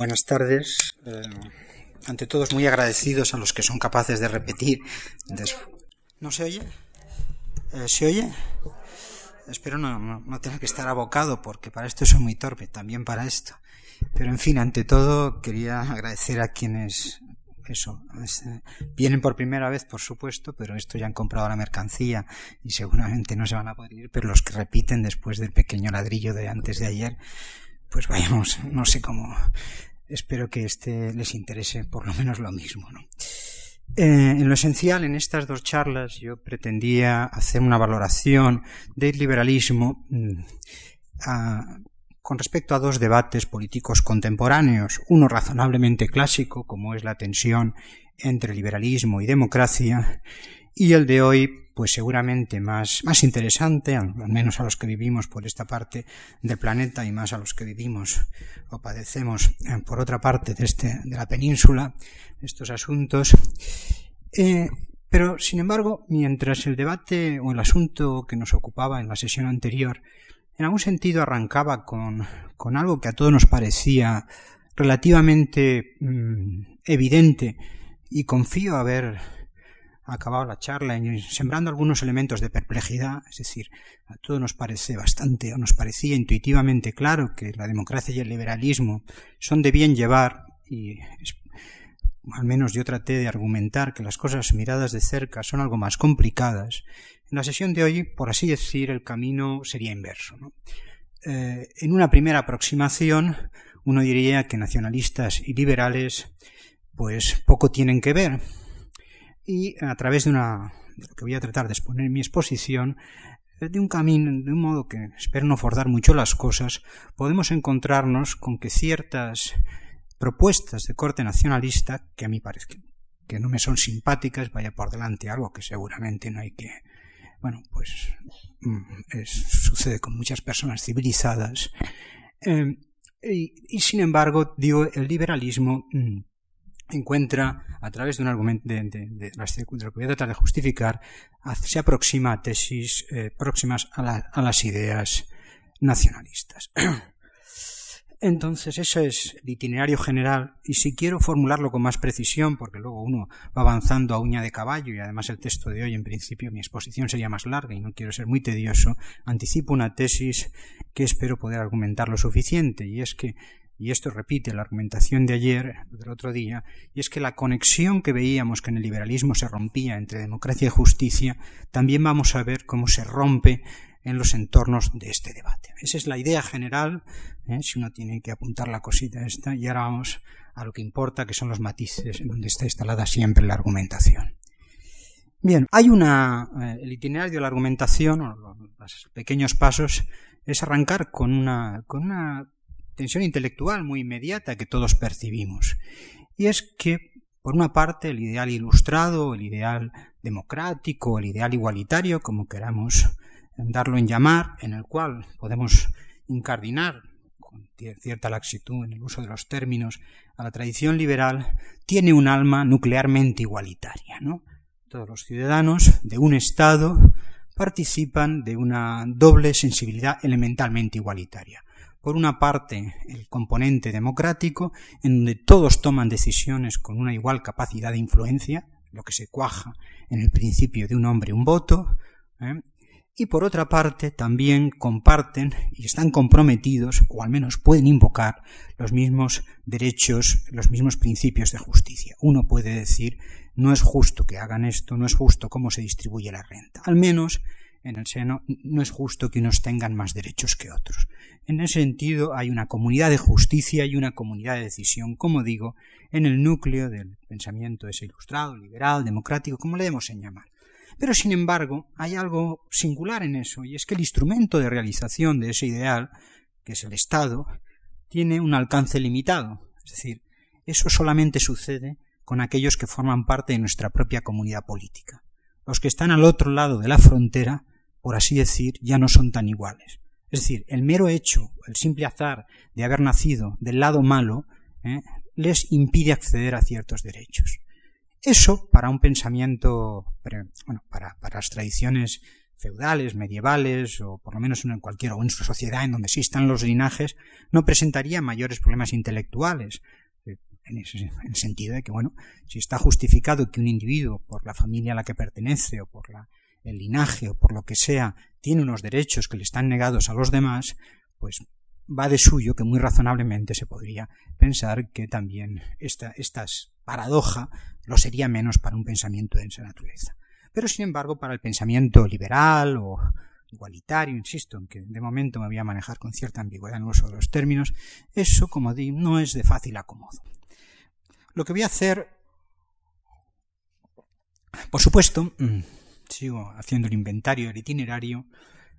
Buenas tardes. Eh, ante todos, muy agradecidos a los que son capaces de repetir. ¿No se oye? Eh, ¿Se oye? Espero no, no, tener que estar abocado, porque para esto soy muy torpe, también para esto. Pero en fin, ante todo, quería agradecer a quienes eso, eh, vienen por primera vez, por supuesto, pero esto ya han comprado la mercancía y seguramente no se van a poder ir, pero los que repiten después del pequeño ladrillo de antes de ayer, pues vayamos, no sé cómo espero que este les interese por lo menos lo mismo. Eh, en lo esencial, en estas dos charlas, yo pretendía hacer una valoración del liberalismo mm, con respecto a dos debates políticos contemporáneos, uno razonablemente clásico, como es la tensión entre liberalismo y democracia, y el de hoy, pues seguramente más, más interesante, al, menos a los que vivimos por esta parte del planeta y más a los que vivimos o padecemos eh, por otra parte de, este, de la península, estos asuntos. Eh, pero, sin embargo, mientras el debate o el asunto que nos ocupaba en la sesión anterior en algún sentido arrancaba con, con algo que a todos nos parecía relativamente mm, evidente y confío haber acabado la charla sembrando algunos elementos de perplejidad, es decir, a todos nos parece bastante o nos parecía intuitivamente claro que la democracia y el liberalismo son de bien llevar y al menos yo traté de argumentar que las cosas miradas de cerca son algo más complicadas. En la sesión de hoy, por así decir, el camino sería inverso. Eh, en una primera aproximación, uno diría que nacionalistas y liberales pues poco tienen que ver, y a través de una lo que voy a tratar de exponer en mi exposición eh, de un camino, de un modo que espero no forzar mucho las cosas, podemos encontrarnos con que ciertas propuestas de corte nacionalista, que a mí parece que no me son simpáticas, vaya por delante algo que seguramente no hay que, bueno, pues mm, sucede con muchas personas civilizadas, eh, y, sin embargo, digo, el liberalismo mm, encuentra, a través de un argumento de, lo que voy a tratar de justificar, se aproxima a tesis eh, próximas a, las ideas nacionalistas. Entonces, ese es el itinerario general, y si quiero formularlo con más precisión, porque luego uno va avanzando a uña de caballo, y además el texto de hoy, en principio, mi exposición sería más larga y no quiero ser muy tedioso, anticipo una tesis que espero poder argumentar lo suficiente, y es que y esto repite la argumentación de ayer, del otro día, y es que la conexión que veíamos que en el liberalismo se rompía entre democracia y justicia, también vamos a ver cómo se rompe en los entornos de este debate. Esa es la idea general, ¿eh? si uno tiene que apuntar la cosita esta, y ahora vamos a lo que importa, que son los matices en donde está instalada siempre la argumentación. Bien, hay una, eh, el itinerario de la argumentación, o los pequeños pasos, es arrancar con una, con una tensión intelectual muy inmediata que todos percibimos. Y es que, por una parte, el ideal ilustrado, el ideal democrático, el ideal igualitario, como queramos darlo en llamar, en el cual podemos incardinar con cierta laxitud en el uso de los términos a la tradición liberal, tiene un alma nuclearmente igualitaria. Todos los ciudadanos de un Estado participan de una doble sensibilidad elementalmente igualitaria por una parte, el componente democrático, en donde todos toman decisiones con una igual capacidad de influencia, lo que se cuaja en el principio de un hombre un voto, ¿eh? y por otra parte también comparten y están comprometidos, o al menos pueden invocar, los mismos derechos, los mismos principios de justicia. Uno puede decir, no es justo que hagan esto, no es justo cómo se distribuye la renta. Al menos en el seno, no es justo que unos tengan más derechos que otros. En ese sentido, hay una comunidad de justicia y una comunidad de decisión, como digo, en el núcleo del pensamiento ese ilustrado, liberal, democrático, como le debemos en llamar. Pero, sin embargo, hay algo singular en eso, y es que el instrumento de realización de ese ideal, que es el Estado, tiene un alcance limitado. Es decir, eso solamente sucede con aquellos que forman parte de nuestra propia comunidad política. Los que están al otro lado de la frontera por así decir, ya no son tan iguales. Es decir, el mero hecho, el simple azar de haber nacido del lado malo, ¿eh? les impide acceder a ciertos derechos. Eso, para un pensamiento, bueno, para, las tradiciones feudales, medievales, o por lo menos en cualquier o en su sociedad en donde existan los linajes, no presentaría mayores problemas intelectuales. Eh, en, el sentido de que, bueno, si está justificado que un individuo, por la familia a la que pertenece, o por el linaje, o por lo que sea, tiene unos derechos que le están negados a los demás, pues va de suyo que muy razonablemente se podría pensar que también esta, esta paradoja lo sería menos para un pensamiento de esa naturaleza. Pero sin embargo, para el pensamiento liberal o igualitario, insisto, en que de momento me voy a manejar con cierta ambigüedad en el uso de los términos, eso, como digo, no es de fácil acomodo. Lo que voy a hacer, por supuesto, mm, sigo haciendo el inventario del itinerario,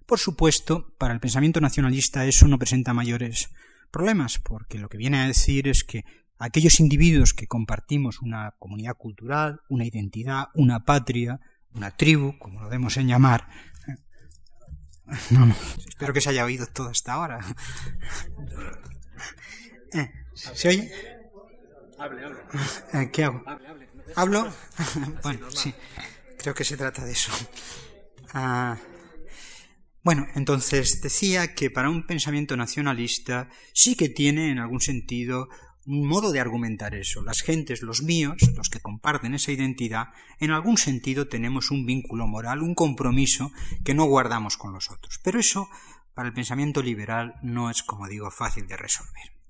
por supuesto, para el pensamiento nacionalista eso no presenta mayores problemas, porque lo que viene a decir es que aquellos individuos que compartimos una comunidad cultural, una identidad, una patria, una tribu, como lo debemos en llamar, no, no, espero que se haya oído todo hasta ahora. Eh, ¿Se oye? Hable, hable. Eh, ¿Qué hago? ¿Hablo? bueno, sí, creo que se trata de eso. Ah, bueno, entonces decía que para un pensamiento nacionalista sí que tiene en algún sentido un modo de argumentar eso. Las gentes, los míos, los que comparten esa identidad, en algún sentido tenemos un vínculo moral, un compromiso que no guardamos con los otros. Pero eso, para el pensamiento liberal, no es, como digo, fácil de resolver.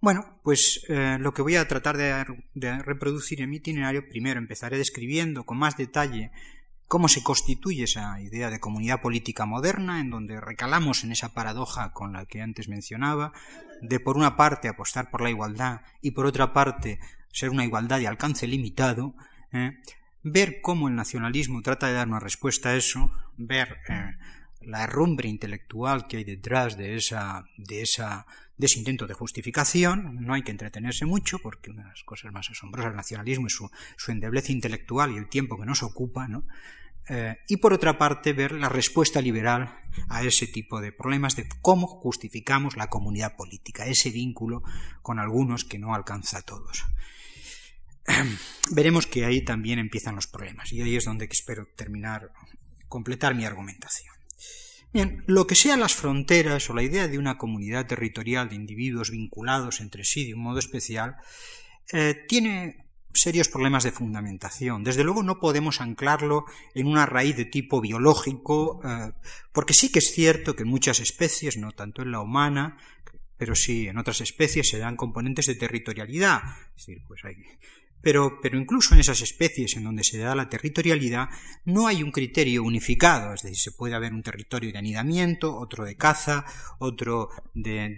Bueno, pues eh, lo que voy a tratar de, de, reproducir en mi itinerario, primero empezaré describiendo con más detalle cómo se constituye esa idea de comunidad política moderna, en donde recalamos en esa paradoja con la que antes mencionaba, de por una parte apostar por la igualdad y por otra parte ser una igualdad de alcance limitado, ¿eh? ver cómo el nacionalismo trata de dar una respuesta a eso, ver eh, la herrumbre intelectual que hay detrás de, esa, de, esa, de ese intento de justificación. No hay que entretenerse mucho, porque una de las cosas más asombrosas del nacionalismo es su, su endeblez intelectual y el tiempo que nos ocupa, ¿no? Eh, y por otra parte ver la respuesta liberal a ese tipo de problemas de cómo justificamos la comunidad política, ese vínculo con algunos que no alcanza a todos. Veremos que ahí también empiezan los problemas y ahí es donde espero terminar, completar mi argumentación. Bien, lo que sean las fronteras o la idea de una comunidad territorial de individuos vinculados entre sí de un modo especial, eh, tiene serios problemas de fundamentación. Desde luego no podemos anclarlo en una raíz de tipo biológico, eh, porque sí que es cierto que en muchas especies, no tanto en la humana, pero sí en otras especies se dan componentes de territorialidad. Es decir, pues hay pero, incluso en esas especies en donde se da la territorialidad no hay un criterio unificado, es decir, se puede haber un territorio de anidamiento, otro de caza, otro de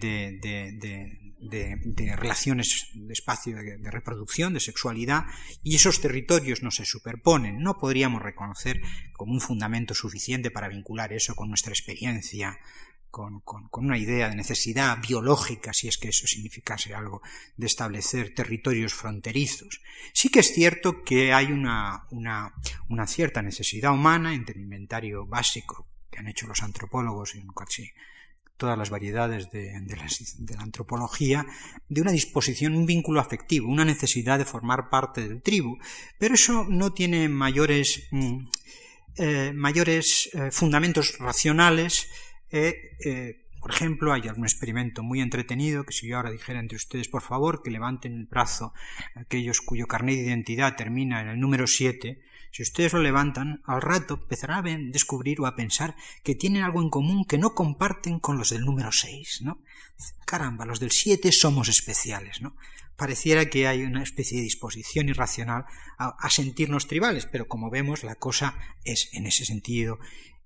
relaciones de espacio de, reproducción, de sexualidad, y esos territorios no se superponen. No podríamos reconocer como un fundamento suficiente para vincular eso con nuestra experiencia con, una idea de necesidad biológica, si es que eso significase algo, de establecer territorios fronterizos. Sí que es cierto que hay una, cierta necesidad humana entre el inventario básico que han hecho los antropólogos en casi todas las variedades de, la, antropología, de una disposición, un vínculo afectivo, una necesidad de formar parte del tribu. Pero eso no tiene mayores, mm, eh, eh, fundamentos racionales eh, eh, por ejemplo, hay algún experimento muy entretenido que si yo ahora dijera entre ustedes, por favor, que levanten el brazo aquellos cuyo carnet de identidad termina en el número 7, si ustedes lo levantan, al rato empezarán a descubrir o a pensar que tienen algo en común que no comparten con los del número 6, ¿no? Caramba, los del 7 somos especiales, ¿no? Pareciera que hay una especie de disposición irracional a sentirnos tribales, pero como vemos, la cosa es, en ese sentido,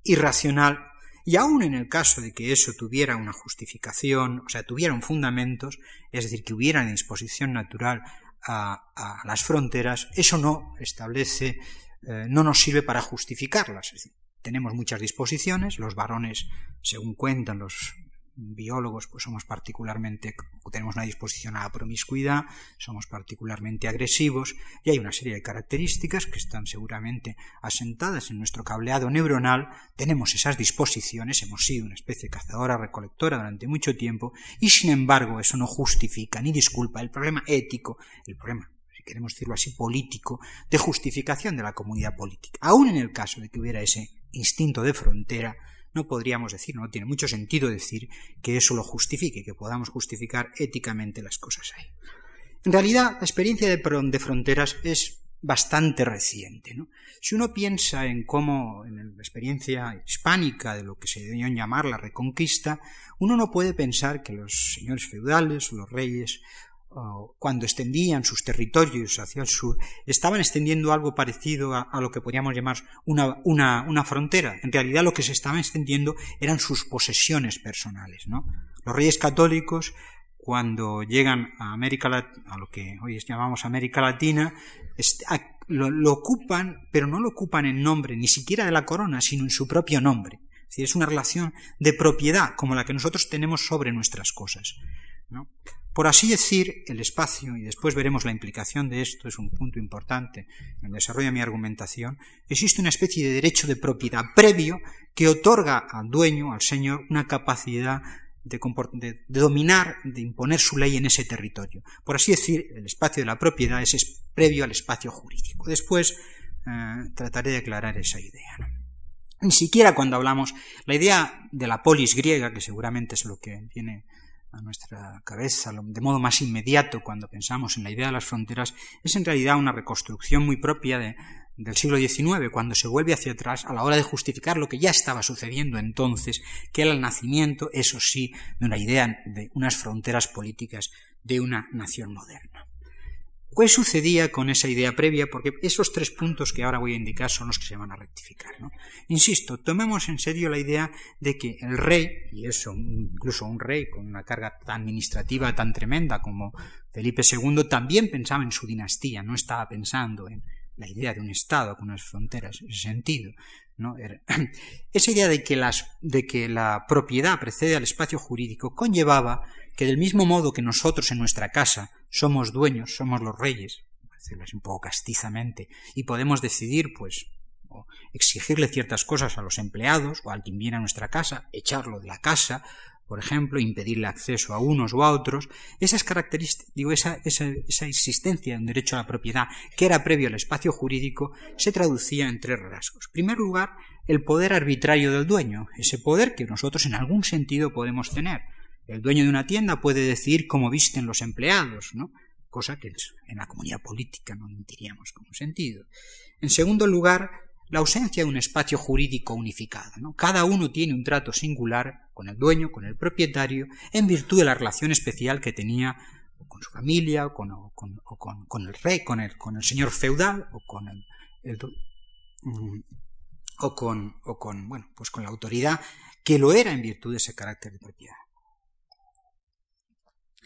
irracional y aun en el caso de que eso tuviera una justificación, o sea, tuviera un fundamentos, es decir, que hubiera una disposición natural a, las fronteras, eso no establece, eh, no nos sirve para justificarlas. Tenemos muchas disposiciones, los varones, según cuentan los biólogos pues somos particularmente tenemos una disposición a la promiscuidad, somos particularmente agresivos y hay una serie de características que están seguramente asentadas en nuestro cableado neuronal, tenemos esas disposiciones, hemos sido una especie cazadora recolectora durante mucho tiempo y sin embargo eso no justifica ni disculpa el problema ético, el problema si queremos decirlo así, político, de justificación de la comunidad política. Aún en el caso de que hubiera ese instinto de frontera, no podríamos decir, no tiene mucho sentido decir que eso lo justifique, que podamos justificar éticamente las cosas ahí. En realidad, la experiencia de, de fronteras es bastante reciente. ¿no? Si uno piensa en cómo, en la experiencia hispánica de lo que se debió llamar la reconquista, uno no puede pensar que los señores feudales o los reyes cuando extendían sus territorios hacia el sur, estaban extendiendo algo parecido a, lo que podríamos llamar una, una, frontera. En realidad lo que se estaba extendiendo eran sus posesiones personales. Los reyes católicos, cuando llegan a América a lo que hoy llamamos América Latina, lo, lo, ocupan, pero no lo ocupan en nombre ni siquiera de la corona, sino en su propio nombre. Es es una relación de propiedad como la que nosotros tenemos sobre nuestras cosas. ¿no? Por así decir, el espacio, y después veremos la implicación de esto, es un punto importante en el desarrollo de mi argumentación, existe una especie de derecho de propiedad previo que otorga al dueño, al señor, una capacidad de, dominar, de imponer su ley en ese territorio. Por así decir, el espacio de la propiedad es, previo al espacio jurídico. Después eh, trataré de aclarar esa idea. Ni siquiera cuando hablamos, la idea de la polis griega, que seguramente es lo que viene a nuestra cabeza de modo más inmediato cuando pensamos en la idea de las fronteras es en realidad una reconstrucción muy propia de, del siglo XIX, cuando se vuelve hacia atrás a la hora de justificar lo que ya estaba sucediendo entonces, que era el nacimiento, eso sí, de una idea de unas fronteras políticas de una nación moderna. ¿Qué sucedía con esa idea previa? Porque esos tres puntos que ahora voy a indicar son los que se van a rectificar. ¿no? Insisto, tomemos en serio la idea de que el rey, y eso incluso un rey con una carga administrativa tan tremenda como Felipe II, también pensaba en su dinastía, no estaba pensando en la idea de un Estado con unas fronteras, en ese sentido. Esa idea de que la propiedad precede al espacio jurídico conllevaba que del mismo modo que nosotros en nuestra casa somos dueños, somos los reyes, decirlo un poco castizamente, y podemos decidir, pues, o exigirle ciertas cosas a los empleados o a quien viene a nuestra casa, echarlo de la casa, por ejemplo, impedirle acceso a unos o a otros, esas características, digo, esa, esa, esa existencia de un derecho a la propiedad que era previo al espacio jurídico, se traducía en tres rasgos. En primer lugar, el poder arbitrario del dueño, ese poder que nosotros en algún sentido podemos tener. El dueño de una tienda puede decidir cómo visten los empleados, ¿no? cosa que en la comunidad política no diríamos como sentido. En segundo lugar, la ausencia de un espacio jurídico unificado. ¿no? Cada uno tiene un trato singular con el dueño, con el propietario, en virtud de la relación especial que tenía con su familia, o con, el rey, con el, con el, señor feudal, o con el, mm, o pues con la autoridad que lo era en virtud de ese carácter de propiedad.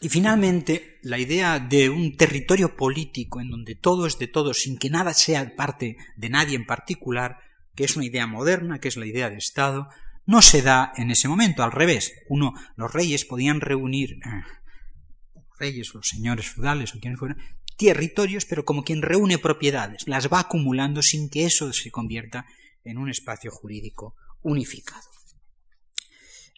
Y finalmente, la idea de un territorio político en donde todo es de todos sin que nada sea parte de nadie en particular, que es una idea moderna, que es la idea de Estado, no se da en ese momento. Al revés, uno, los reyes podían reunir, eh, reyes, los señores feudales o quienes fueran, territorios, pero como quien reúne propiedades, las va acumulando sin que eso se convierta en un espacio jurídico unificado.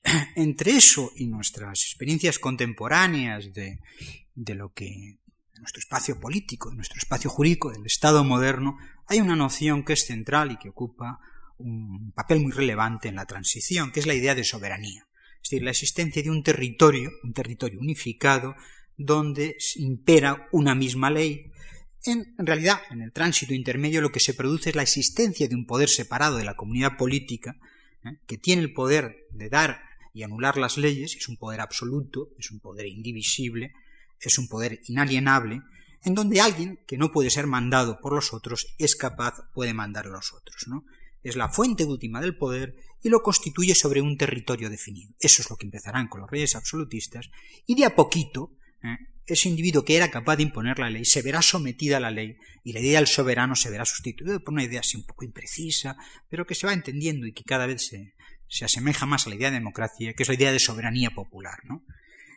entre eso y nuestras experiencias contemporáneas de, de lo que nuestro espacio político, de nuestro espacio jurídico, del Estado moderno, hay una noción que es central y que ocupa un papel muy relevante en la transición, que es la idea de soberanía. Es decir, la existencia de un territorio, un territorio unificado, donde impera una misma ley. En, realidad, en el tránsito intermedio lo que se produce es la existencia de un poder separado de la comunidad política, ¿eh? que tiene el poder de dar y anular las leyes, es un poder absoluto, es un poder indivisible, es un poder inalienable, en donde alguien que no puede ser mandado por los otros es capaz, puede mandar a los otros, ¿no? Es la fuente última del poder y lo constituye sobre un territorio definido. Eso es lo que empezarán con los reyes absolutistas, y de a poquito, ¿eh? ese individuo que era capaz de imponer la ley se verá sometida a la ley y la idea del soberano se verá sustituida por una idea así un poco imprecisa, pero que se va entendiendo y que cada vez se, se asemeja más a la idea de democracia, que es la idea de soberanía popular, ¿no?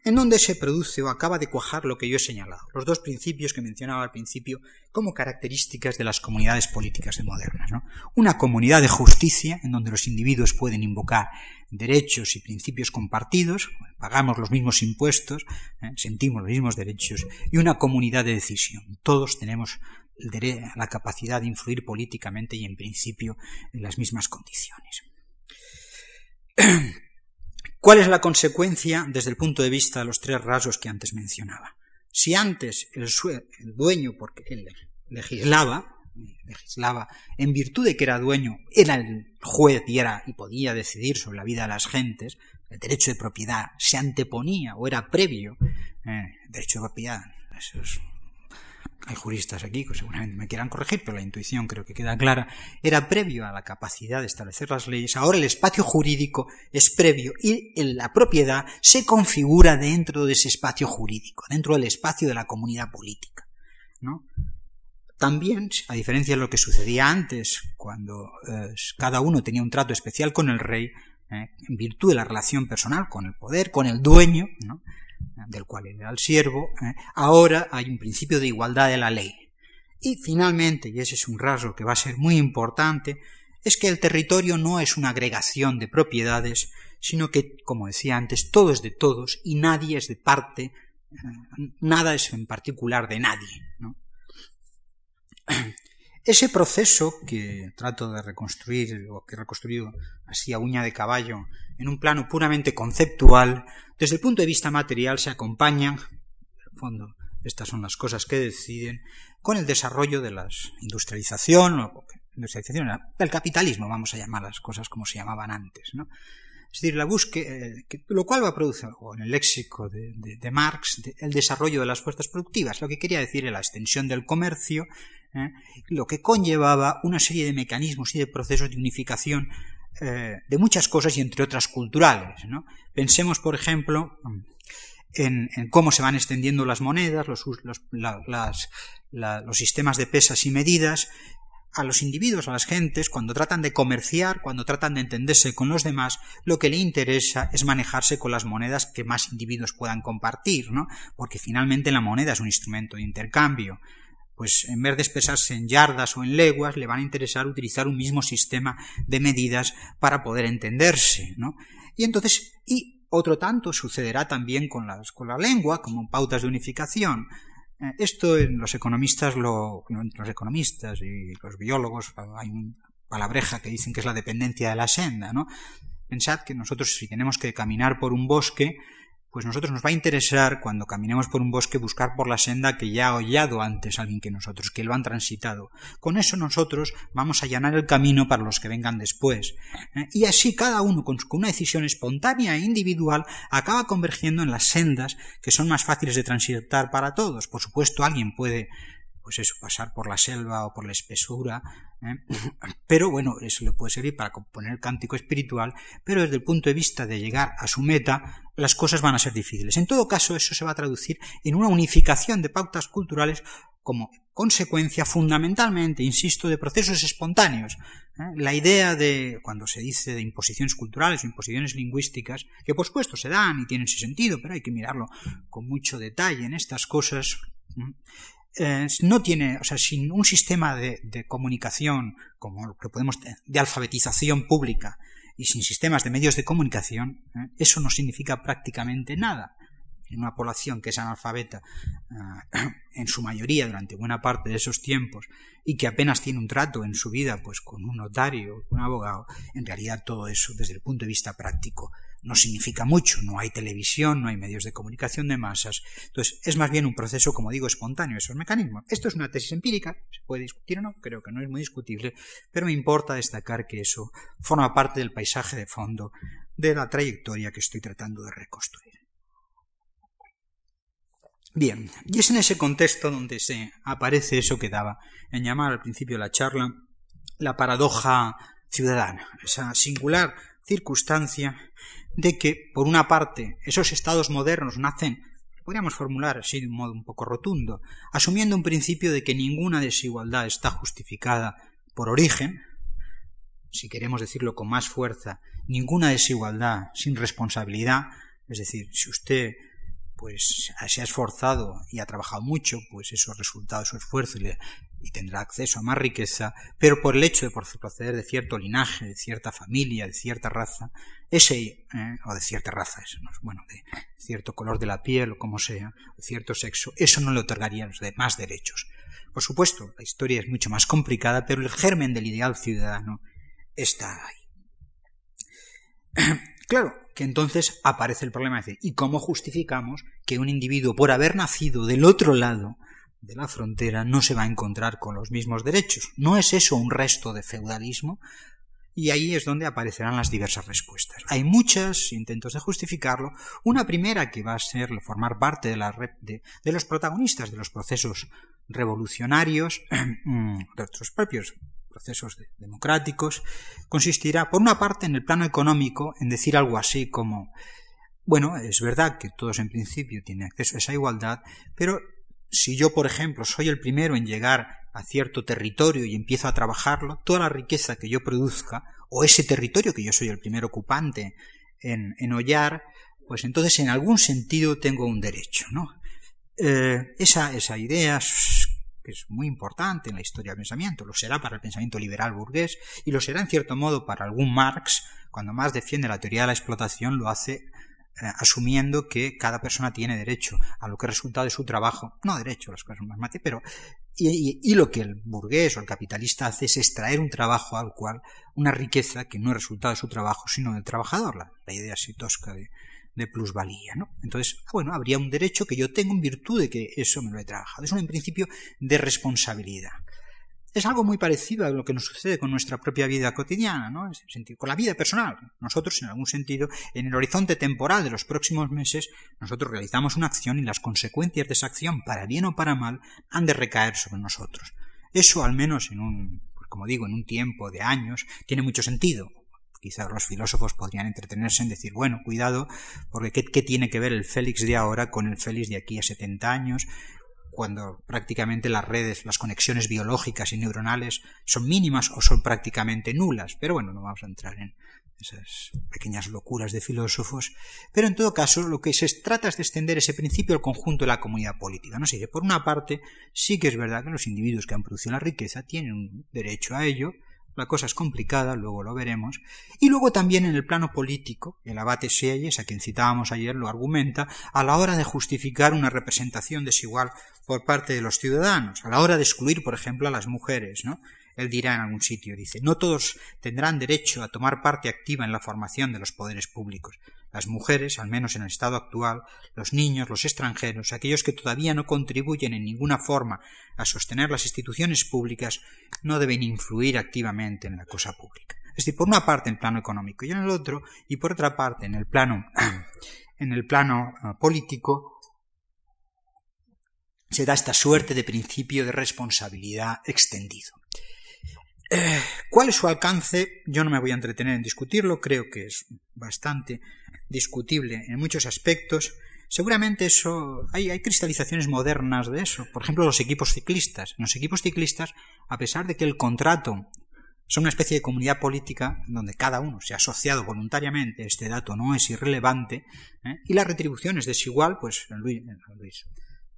en donde se produce o acaba de cuajar lo que yo he señalado, los dos principios que mencionaba al principio como características de las comunidades políticas modernas. ¿no? Una comunidad de justicia, en donde los individuos pueden invocar derechos y principios compartidos, pagamos los mismos impuestos, ¿eh? sentimos los mismos derechos, y una comunidad de decisión. Todos tenemos la capacidad de influir políticamente y en principio en las mismas condiciones. ¿Cuál es la consecuencia desde el punto de vista de los tres rasgos que antes mencionaba? Si antes el, dueño, porque él legislaba, legislaba en virtud de que era dueño, era el juez y, era, y podía decidir sobre la vida de las gentes, el derecho de propiedad se anteponía o era previo, eh, derecho de propiedad, eso es hay juristas aquí que seguramente me quieran corregir, pero la intuición creo que queda clara, era previo a la capacidad de establecer las leyes, ahora el espacio jurídico es previo y la propiedad se configura dentro de ese espacio jurídico, dentro del espacio de la comunidad política. También, a diferencia de lo que sucedía antes, cuando eh, cada uno tenía un trato especial con el rey, eh, en virtud de la relación personal con el poder, con el dueño, ¿no? Del cual era el siervo, ¿eh? ahora hay un principio de igualdad de la ley. Y finalmente, y ese es un rasgo que va a ser muy importante, es que el territorio no es una agregación de propiedades, sino que, como decía antes, todo es de todos y nadie es de parte, ¿eh? nada es en particular de nadie. Ese proceso que trato de reconstruir, o que he reconstruido así a uña de caballo, en un plano puramente conceptual, desde el punto de vista material se acompañan, en el fondo, estas son las cosas que deciden, con el desarrollo de la industrialización, o industrialización, del capitalismo, vamos a llamar las cosas como se llamaban antes, ¿no? Es decir, la búsqueda, eh, lo cual va a producir, o en el léxico de, Marx, el desarrollo de las fuerzas productivas, lo que quería decir es la extensión del comercio, ¿eh? lo que conllevaba una serie de mecanismos y de procesos de unificación eh, de muchas cosas y entre otras culturales. Pensemos, por ejemplo, en, cómo se van extendiendo las monedas, los, los sistemas de pesas y medidas, a los individuos, a las gentes, cuando tratan de comerciar, cuando tratan de entenderse con los demás, lo que le interesa es manejarse con las monedas que más individuos puedan compartir, ¿no? Porque finalmente la moneda es un instrumento de intercambio. Pues en vez de expresarse en yardas o en leguas, le van a interesar utilizar un mismo sistema de medidas para poder entenderse, ¿no? Y entonces, y otro tanto sucederá también con, con la lengua, como pautas de unificación. Eh, esto en los economistas, lo, los economistas y los biólogos, hay una palabreja que dicen que es la dependencia de la senda, ¿no? Pensad que nosotros si tenemos que caminar por un bosque, pues nosotros nos va a interesar cuando caminemos por un bosque buscar por la senda que ya ha hollado antes alguien que nosotros, que lo han transitado. Con eso nosotros vamos a allanar el camino para los que vengan después. ¿eh? Y así cada uno con una decisión espontánea e individual acaba convergiendo en las sendas que son más fáciles de transitar para todos. Por supuesto, alguien puede pues eso, pasar por la selva o por la espesura, ¿eh? pero bueno, eso le puede servir para componer el cántico espiritual, pero desde el punto de vista de llegar a su meta, las cosas van a ser difíciles. En todo caso, eso se va a traducir en una unificación de pautas culturales como consecuencia fundamentalmente, insisto, de procesos espontáneos. ¿eh? La idea de, cuando se dice de imposiciones culturales o imposiciones lingüísticas, que por supuesto se dan y tienen ese sentido, pero hay que mirarlo con mucho detalle en estas cosas, eh, no tiene, o sea, sin un sistema de, comunicación como lo que podemos de alfabetización pública y sin sistemas de medios de comunicación, ¿eh? eso no significa prácticamente nada. En una población que es analfabeta eh, en su mayoría durante buena parte de esos tiempos y que apenas tiene un trato en su vida pues con un notario, con un abogado, en realidad todo eso desde el punto de vista práctico no significa mucho, no hay televisión, no hay medios de comunicación de masas. Entonces, es más bien un proceso, como digo, espontáneo, esos mecanismos. Esto es una tesis empírica, se puede discutir o no, creo que no es muy discutible, pero me importa destacar que eso forma parte del paisaje de fondo de la trayectoria que estoy tratando de reconstruir. Bien, y es en ese contexto donde se aparece eso que daba en llamar al principio de la charla la paradoja ciudadana, esa singular circunstancia de que, por una parte, esos estados modernos nacen, podríamos formular así de un modo un poco rotundo, asumiendo un principio de que ninguna desigualdad está justificada por origen, si queremos decirlo con más fuerza, ninguna desigualdad sin responsabilidad, es decir, si usted pues se ha esforzado y ha trabajado mucho, pues eso ha resultado su esfuerzo y, y, tendrá acceso a más riqueza, pero por el hecho de proceder de cierto linaje, de cierta familia, de cierta raza, ese, eh, o de cierta raza, bueno, de cierto color de la piel o como sea, de cierto sexo, eso no le otorgaría los demás derechos. Por supuesto, la historia es mucho más complicada, pero el germen del ideal ciudadano está ahí. Claro, que entonces aparece el problema de decir, ¿y cómo justificamos que un individuo, por haber nacido del otro lado de la frontera, no se va a encontrar con los mismos derechos? ¿No es eso un resto de feudalismo? Y ahí es donde aparecerán las diversas respuestas. Hay muchos intentos de justificarlo. Una primera que va a ser formar parte de, la de, de los protagonistas de los procesos revolucionarios, de otros propios procesos democráticos, consistirá, por una parte, en el plano económico, en decir algo así como, bueno, es verdad que todos en principio tienen acceso a esa igualdad, pero si yo, por ejemplo, soy el primero en llegar a cierto territorio y empiezo a trabajarlo, toda la riqueza que yo produzca, o ese territorio que yo soy el primer ocupante en, en hollar, pues entonces en algún sentido tengo un derecho, ¿no? Eh, esa, esa idea que es muy importante en la historia del pensamiento, lo será para el pensamiento liberal burgués y lo será en cierto modo para algún Marx, cuando más defiende la teoría de la explotación, lo hace asumiendo que cada persona tiene derecho a lo que es resultado de su trabajo, no derecho, las cosas más mate, pero y, lo que el burgués o el capitalista hace es extraer un trabajo al cual una riqueza que no es resultado de su trabajo, sino del trabajador, la, idea así tosca de, de plusvalía, ¿no? Entonces, ah, bueno, habría un derecho que yo tengo en virtud de que eso me lo he trabajado. Es un principio de responsabilidad. Es algo muy parecido a lo que nos sucede con nuestra propia vida cotidiana, ¿no? con la vida personal. Nosotros, en algún sentido, en el horizonte temporal de los próximos meses, nosotros realizamos una acción y las consecuencias de esa acción, para bien o para mal, han de recaer sobre nosotros. Eso, al menos en un, pues como digo, en un tiempo de años, tiene mucho sentido. Quizás los filósofos podrían entretenerse en decir, bueno, cuidado, porque ¿qué, ¿qué, tiene que ver el Félix de ahora con el Félix de aquí a 70 años? Cuando prácticamente las redes, las conexiones biológicas y neuronales son mínimas o son prácticamente nulas. Pero bueno, no vamos a entrar en esas pequeñas locuras de filósofos. Pero en todo caso, lo que se trata es de extender ese principio al conjunto de la comunidad política. No sé, por una parte, sí que es verdad que los individuos que han producido la riqueza tienen un derecho a ello, la cosa es complicada, luego lo veremos. Y luego también en el plano político, el abate Sieyes, a quien citábamos ayer, lo argumenta a la hora de justificar una representación desigual por parte de los ciudadanos, a la hora de excluir, por ejemplo, a las mujeres, ¿no? Él dirá en algún sitio, dice, no todos tendrán derecho a tomar parte activa en la formación de los poderes públicos. Las mujeres, al menos en el estado actual, los niños, los extranjeros, aquellos que todavía no contribuyen en ninguna forma a sostener las instituciones públicas, no deben influir activamente en la cosa pública. Es decir, por una parte en el plano económico y en el otro, y por otra parte en el plano, en el plano ah, político, se da esta suerte de principio de responsabilidad extendido. Eh, ¿Cuál es su alcance? Yo no me voy a entretener en discutirlo, creo que es bastante discutible en muchos aspectos. Seguramente eso hay, cristalizaciones modernas de eso. Por ejemplo, los equipos ciclistas. Los equipos ciclistas, a pesar de que el contrato son una especie de comunidad política donde cada uno se ha asociado voluntariamente, este dato no es irrelevante, ¿eh? y la retribución es desigual, pues Luis, Luis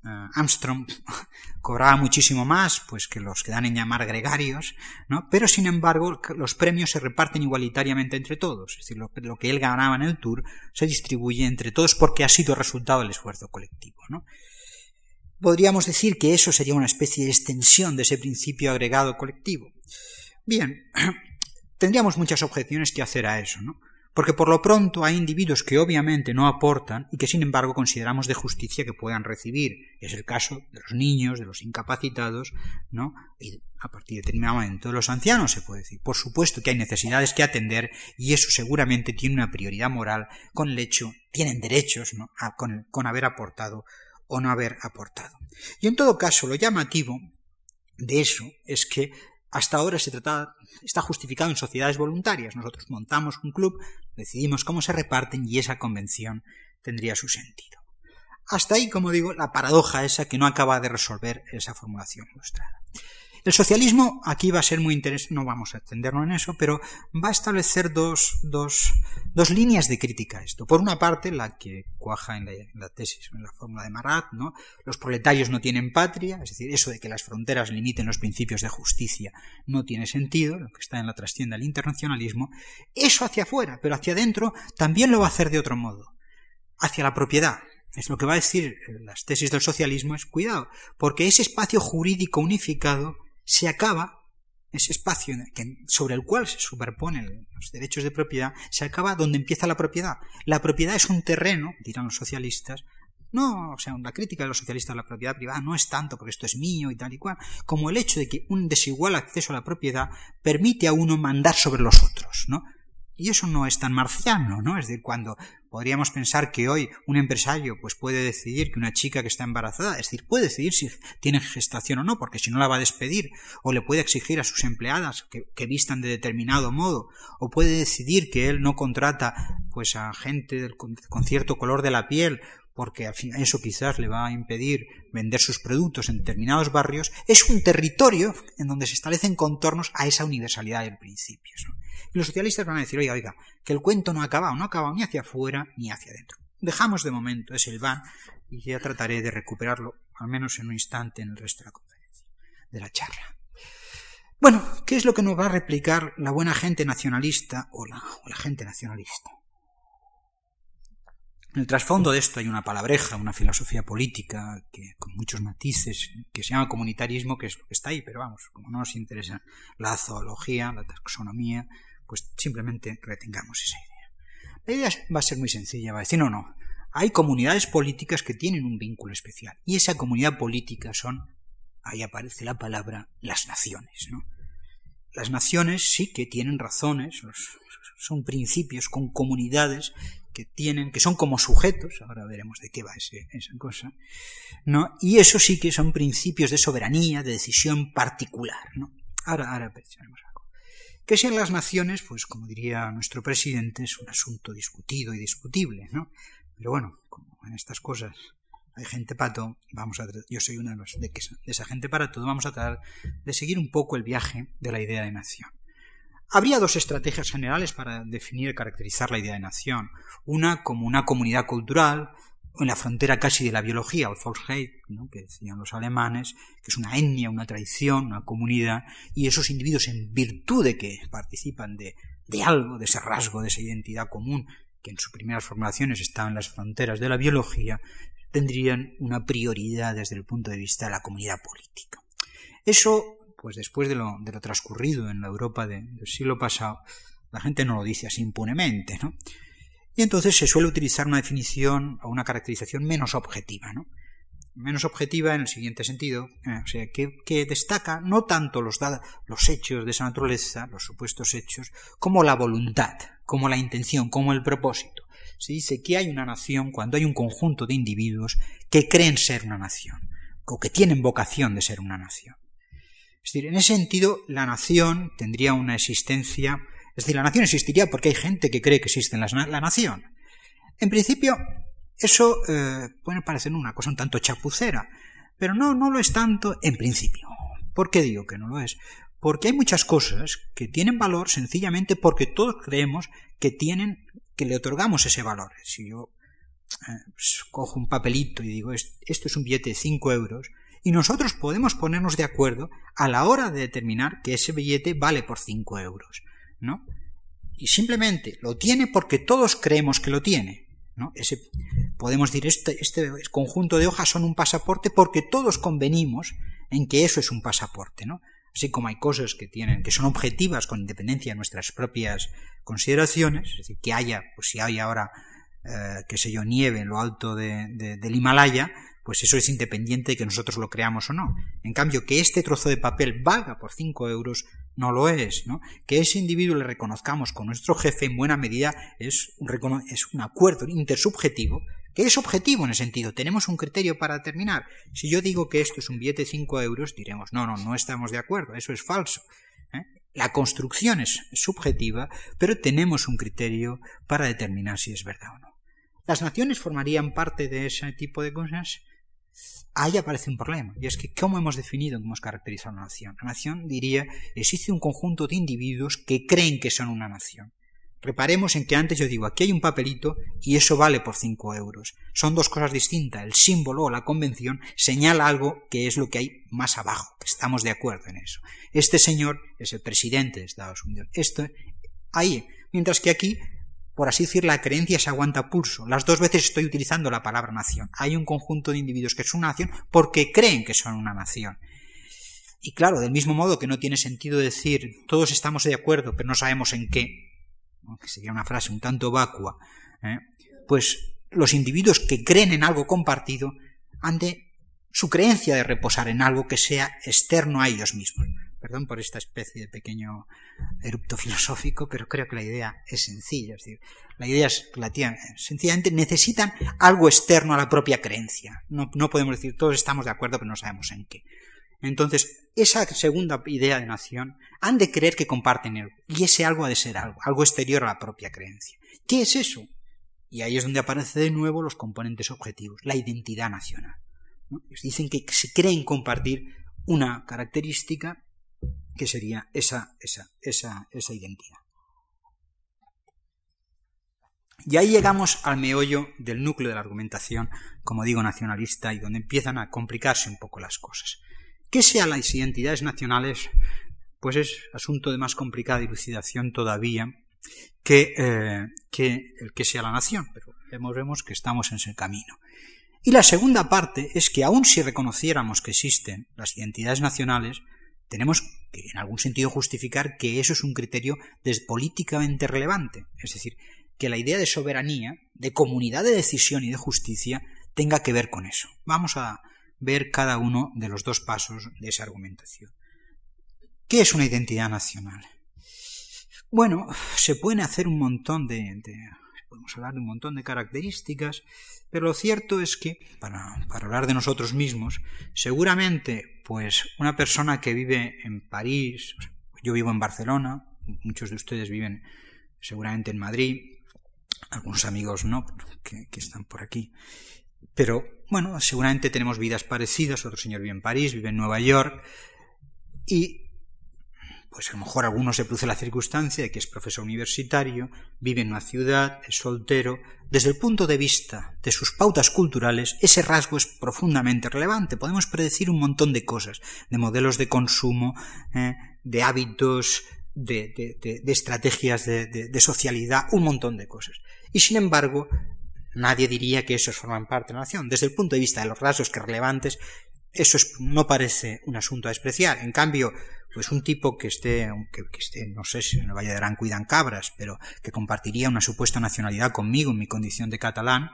eh, Armstrong cobraba muchísimo más pues que los que dan en llamar gregarios, ¿no? pero sin embargo los premios se reparten igualitariamente entre todos, es decir, lo, que él ganaba en el Tour se distribuye entre todos porque ha sido resultado del esfuerzo colectivo. ¿no? Podríamos decir que eso sería una especie de extensión de ese principio agregado colectivo. Bien, tendríamos muchas objeciones que hacer a eso, ¿no? Porque por lo pronto hay individuos que obviamente no aportan y que sin embargo consideramos de justicia que puedan recibir. Es el caso de los niños, de los incapacitados, ¿no? Y a partir de determinado momento de los ancianos se puede decir. Por supuesto que hay necesidades que atender y eso seguramente tiene una prioridad moral con el hecho, tienen derechos ¿no? con, con haber aportado o no haber aportado. Y en todo caso, lo llamativo de eso es que hasta ahora se trata, está justificado en sociedades voluntarias. Nosotros montamos un club, decidimos cómo se reparten y esa convención tendría su sentido. Hasta ahí, como digo, la paradoja esa que no acaba de resolver esa formulación ilustrada. El socialismo aquí va a ser muy interesante, no vamos a extendernos en eso, pero va a establecer dos, dos, dos líneas de crítica a esto. Por una parte, la que cuaja en la, tesis, en la fórmula de Marat, ¿no? Los proletarios no tienen patria, es decir, eso de que las fronteras limiten los principios de justicia no tiene sentido, lo que está en la trastienda del internacionalismo. Eso hacia afuera, pero hacia adentro también lo va a hacer de otro modo, hacia la propiedad. es lo que va a decir las tesis del socialismo, es cuidado, porque ese espacio jurídico unificado se acaba, ese espacio sobre el cual se superponen los derechos de propiedad, se acaba donde empieza la propiedad. La propiedad es un terreno, dirán los socialistas, no, o sea, la crítica de los socialistas a la propiedad privada no es tanto porque esto es mío y tal y cual, como el hecho de que un desigual acceso a la propiedad permite a uno mandar sobre los otros, ¿no? Y eso no es tan marciano, ¿no? Es decir, cuando podríamos pensar que hoy un empresario pues puede decidir que una chica que está embarazada, es decir, puede decidir si tiene gestación o no, porque si no la va a despedir, o le puede exigir a sus empleadas que, vistan de determinado modo, o puede decidir que él no contrata pues a gente con cierto color de la piel porque eso quizás le va a impedir vender sus productos en determinados barrios, es un territorio en donde se establecen contornos a esa universalidad de principios. Y los socialistas van a decir, oiga, oiga, que el cuento no ha acabado, no ha acabado ni hacia afuera ni hacia adentro. Dejamos de momento ese van y ya trataré de recuperarlo, al menos en un instante, en el resto de la conferencia, de la charla. Bueno, ¿qué es lo que nos va a replicar la buena gente nacionalista o la gente nacionalista? En el trasfondo de esto hay una palabreja, una filosofía política que, con muchos matices, que se llama comunitarismo, que es que está ahí, pero vamos, como no nos interesa la zoología, la taxonomía, pues simplemente retengamos esa idea. La idea va a ser muy sencilla, va a decir, no, no, hay comunidades políticas que tienen un vínculo especial, y esa comunidad política son, ahí aparece la palabra, las naciones, ¿no? Las naciones sí que tienen razones, son principios con comunidades que tienen, que son como sujetos, ahora veremos de qué va esa cosa, ¿no? Y eso sí que son principios de soberanía, de decisión particular, ¿no? Ahora, ahora pensaremos algo. Que sean las naciones, pues como diría nuestro presidente, es un asunto discutido y discutible, ¿no? Pero bueno, como en estas cosas hay gente pato, vamos a yo soy uno de los de, esa gente para todo, vamos a tratar de seguir un poco el viaje de la idea de nación. Habría dos estrategias generales para definir y caracterizar la idea de nación. Una como una comunidad cultural, en la frontera casi de la biología, el Volksheit, ¿no? que decían los alemanes, que es una etnia, una tradición, una comunidad, y esos individuos en virtud de que participan de, algo, de ese rasgo, de esa identidad común, que en sus primeras formulaciones estaban en las fronteras de la biología, tendrían una prioridad desde el punto de vista de la comunidad política. Eso pues después de lo, de lo transcurrido en la Europa del siglo pasado, la gente no lo dice así impunemente, ¿no? Y entonces se suele utilizar una definición o una caracterización menos objetiva, ¿no? Menos objetiva en el siguiente sentido, eh, o sea, que, destaca no tanto los hechos de esa naturaleza, los supuestos hechos, como la voluntad, como la intención, como el propósito. Se dice que hay una nación cuando hay un conjunto de individuos que creen ser una nación, o que tienen vocación de ser una nación. Es decir, en ese sentido, la nación tendría una existencia, es decir, la nación existiría porque hay gente que cree que existe la, nación. En principio, eso eh, puede parecer una cosa un tanto chapucera, pero no, no lo es tanto en principio. ¿Por qué digo que no lo es? Porque hay muchas cosas que tienen valor sencillamente porque todos creemos que tienen, que le otorgamos ese valor. Si yo eh, pues, cojo un papelito y digo, esto es un billete de 5 euros, y nosotros podemos ponernos de acuerdo a la hora de determinar que ese billete vale por 5 euros, ¿no? Y simplemente lo tiene porque todos creemos que lo tiene, ¿no? Ese, podemos decir, este, este conjunto de hojas son un pasaporte porque todos convenimos en que eso es un pasaporte, ¿no? Así como hay cosas que tienen, que son objetivas con independencia de nuestras propias consideraciones, es decir, que haya, pues si hay ahora, eh, qué sé yo, nieve en lo alto de, del Himalaya, pues eso es independiente de que nosotros lo creamos o no. En cambio, que este trozo de papel valga por 5 euros no lo es, ¿no? Que ese individuo le reconozcamos con nuestro jefe en buena medida es un, es un acuerdo intersubjetivo que es objetivo en el sentido, tenemos un criterio para determinar. Si yo digo que esto es un billete de 5 euros, diremos, no, no, no estamos de acuerdo, eso es falso. ¿eh? La construcción es subjetiva, pero tenemos un criterio para determinar si es verdad o no. ¿Las naciones formarían parte de ese tipo de cosas? ahí aparece un problema, y es que ¿cómo hemos definido, cómo hemos caracterizado una nación? La nación, diría, existe un conjunto de individuos que creen que son una nación. Reparemos en que antes yo digo, aquí hay un papelito y eso vale por 5 euros. Son dos cosas distintas. El símbolo o la convención señala algo que es lo que hay más abajo. Estamos de acuerdo en eso. Este señor es el presidente de Estados Unidos. Esto, ahí. Mientras que aquí por así decir, la creencia se aguanta pulso. Las dos veces estoy utilizando la palabra nación. Hay un conjunto de individuos que son una nación porque creen que son una nación. Y claro, del mismo modo que no tiene sentido decir todos estamos de acuerdo, pero no sabemos en qué, que sería una frase un tanto vacua, ¿eh? pues los individuos que creen en algo compartido han de su creencia de reposar en algo que sea externo a ellos mismos. Perdón por esta especie de pequeño erupto filosófico, pero creo que la idea es sencilla. Es decir, la idea es relativa. Sencillamente necesitan algo externo a la propia creencia. No, no podemos decir todos estamos de acuerdo, pero no sabemos en qué. Entonces, esa segunda idea de nación han de creer que comparten algo, y ese algo ha de ser algo, algo exterior a la propia creencia. ¿Qué es eso? Y ahí es donde aparecen de nuevo los componentes objetivos, la identidad nacional. Dicen que se creen compartir una característica que sería esa, esa, esa, esa identidad. Y ahí llegamos al meollo del núcleo de la argumentación, como digo, nacionalista, y donde empiezan a complicarse un poco las cosas. ¿Qué sean las identidades nacionales? Pues es asunto de más complicada dilucidación todavía que, eh, que el que sea la nación, pero vemos, vemos que estamos en ese camino. Y la segunda parte es que aun si reconociéramos que existen las identidades nacionales, tenemos que en algún sentido justificar que eso es un criterio políticamente relevante. Es decir, que la idea de soberanía, de comunidad de decisión y de justicia tenga que ver con eso. Vamos a ver cada uno de los dos pasos de esa argumentación. ¿Qué es una identidad nacional? Bueno, se pueden hacer un montón de, podemos hablar de un montón de características, pero lo cierto es que, para, hablar de nosotros mismos, seguramente, pues, una persona que vive en París, yo vivo en Barcelona, muchos de ustedes viven seguramente en Madrid, algunos amigos no, que, que están por aquí, pero bueno, seguramente tenemos vidas parecidas, otro señor vive en París, vive en Nueva York, y pues a lo mejor a alguno se produce la circunstancia de que es profesor universitario, vive en una ciudad, es soltero. Desde el punto de vista de sus pautas culturales, ese rasgo es profundamente relevante. Podemos predecir un montón de cosas, de modelos de consumo, eh, de hábitos, de, estrategias de, socialidad, un montón de cosas. Y sin embargo, nadie diría que esos forman parte de la nación. Desde el punto de vista de los rasgos que relevantes, eso no parece un asunto a despreciar. En cambio, pues un tipo que esté, que, esté, no sé si en el Valle de Arán cuidan cabras, pero que compartiría una supuesta nacionalidad conmigo en mi condición de catalán,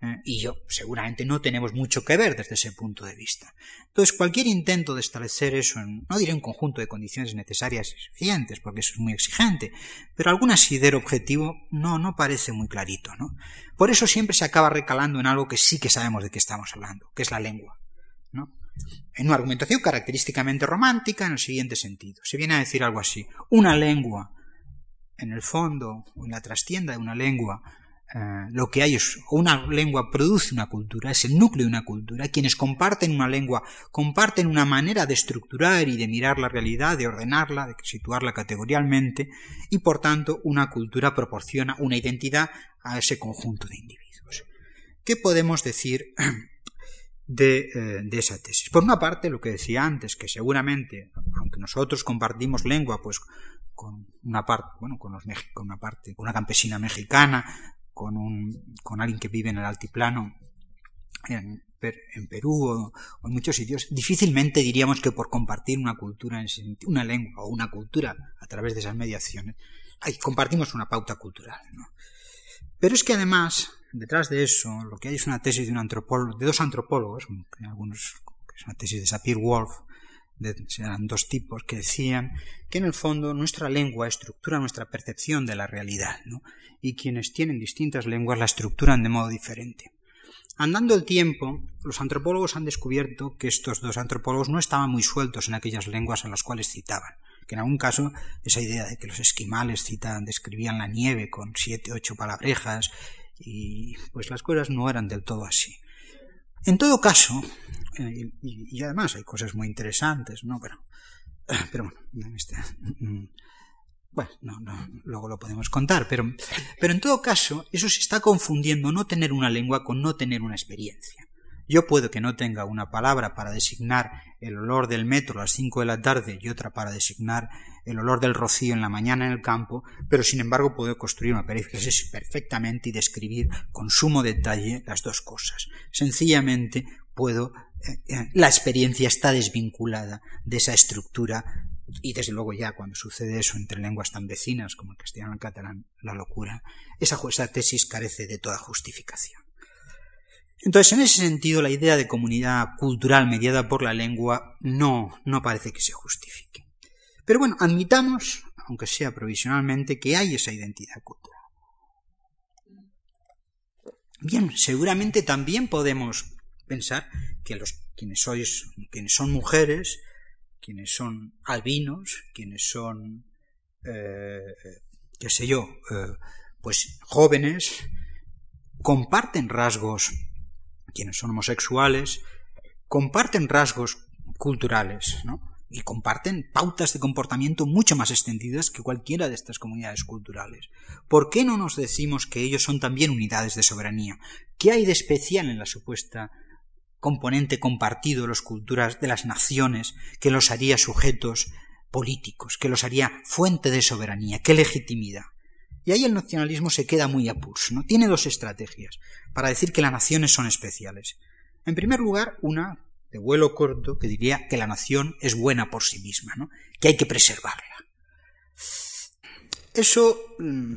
eh, y yo seguramente no tenemos mucho que ver desde ese punto de vista. Entonces, cualquier intento de establecer eso en, no diré un conjunto de condiciones necesarias y suficientes, porque eso es muy exigente, pero algún asidero objetivo no, no parece muy clarito, ¿no? Por eso siempre se acaba recalando en algo que sí que sabemos de qué estamos hablando, que es la lengua, ¿no? En una argumentación característicamente romántica en el siguiente sentido. Se viene a decir algo así. Una lengua, en el fondo, o en la trastienda de una lengua, eh, lo que hay es, una lengua produce una cultura, es el núcleo de una cultura. Quienes comparten una lengua comparten una manera de estructurar y de mirar la realidad, de ordenarla, de situarla categorialmente, y por tanto una cultura proporciona una identidad a ese conjunto de individuos. ¿Qué podemos decir eh, de, esa tesis. Por una parte, lo que decía antes, que seguramente, aunque nosotros compartimos lengua, pues con una parte, bueno, con los con una parte, con una campesina mexicana, con un, con alguien que vive en el altiplano en, en Perú o, en muchos sitios, difícilmente diríamos que por compartir una cultura, una lengua o una cultura a través de esas mediaciones, ahí compartimos una pauta cultural. ¿no? Pero es que además, detrás de eso, lo que hay es una tesis de, un antropólogo, de dos antropólogos, algunos, es una tesis de Sapir-Whorf, eran dos tipos que decían que en el fondo nuestra lengua estructura nuestra percepción de la realidad, ¿no? y quienes tienen distintas lenguas la estructuran de modo diferente. Andando el tiempo, los antropólogos han descubierto que estos dos antropólogos no estaban muy sueltos en aquellas lenguas a las cuales citaban que en algún caso esa idea de que los esquimales citan, describían la nieve con siete, ocho palabrejas, y pues las cosas no eran del todo así. En todo caso, eh, y, además hay cosas muy interesantes, ¿no? Pero, pero bueno, este, mm, bueno, no, no, luego lo podemos contar, pero, pero en todo caso, eso se está confundiendo no tener una lengua con no tener una experiencia. Yo puedo que no tenga una palabra para designar el olor del metro a las cinco de la tarde y otra para designar el olor del rocío en la mañana en el campo, pero sin embargo puedo construir una perífrasis perfectamente y describir con sumo detalle las dos cosas. Sencillamente puedo eh, eh, la experiencia está desvinculada de esa estructura y desde luego ya cuando sucede eso entre lenguas tan vecinas como el castellano y el catalán, la locura, esa, esa tesis carece de toda justificación. Entonces, en ese sentido, la idea de comunidad cultural mediada por la lengua no, no parece que se justifique. Pero bueno, admitamos, aunque sea provisionalmente, que hay esa identidad cultural. Bien, seguramente también podemos pensar que los quienes sois, quienes son mujeres, quienes son albinos, quienes son, eh, qué sé yo, eh, pues jóvenes, comparten rasgos quienes son homosexuales, comparten rasgos culturales, ¿no? Y comparten pautas de comportamiento mucho más extendidas que cualquiera de estas comunidades culturales. ¿Por qué no nos decimos que ellos son también unidades de soberanía? ¿Qué hay de especial en la supuesta componente compartido de las culturas de las naciones que los haría sujetos políticos, que los haría fuente de soberanía? ¿Qué legitimidad? Y ahí el nacionalismo se queda muy a pulso, ¿no? Tiene dos estrategias para decir que las naciones son especiales. En primer lugar, una de vuelo corto que diría que la nación es buena por sí misma, que hay que preservarla. Eso, mm,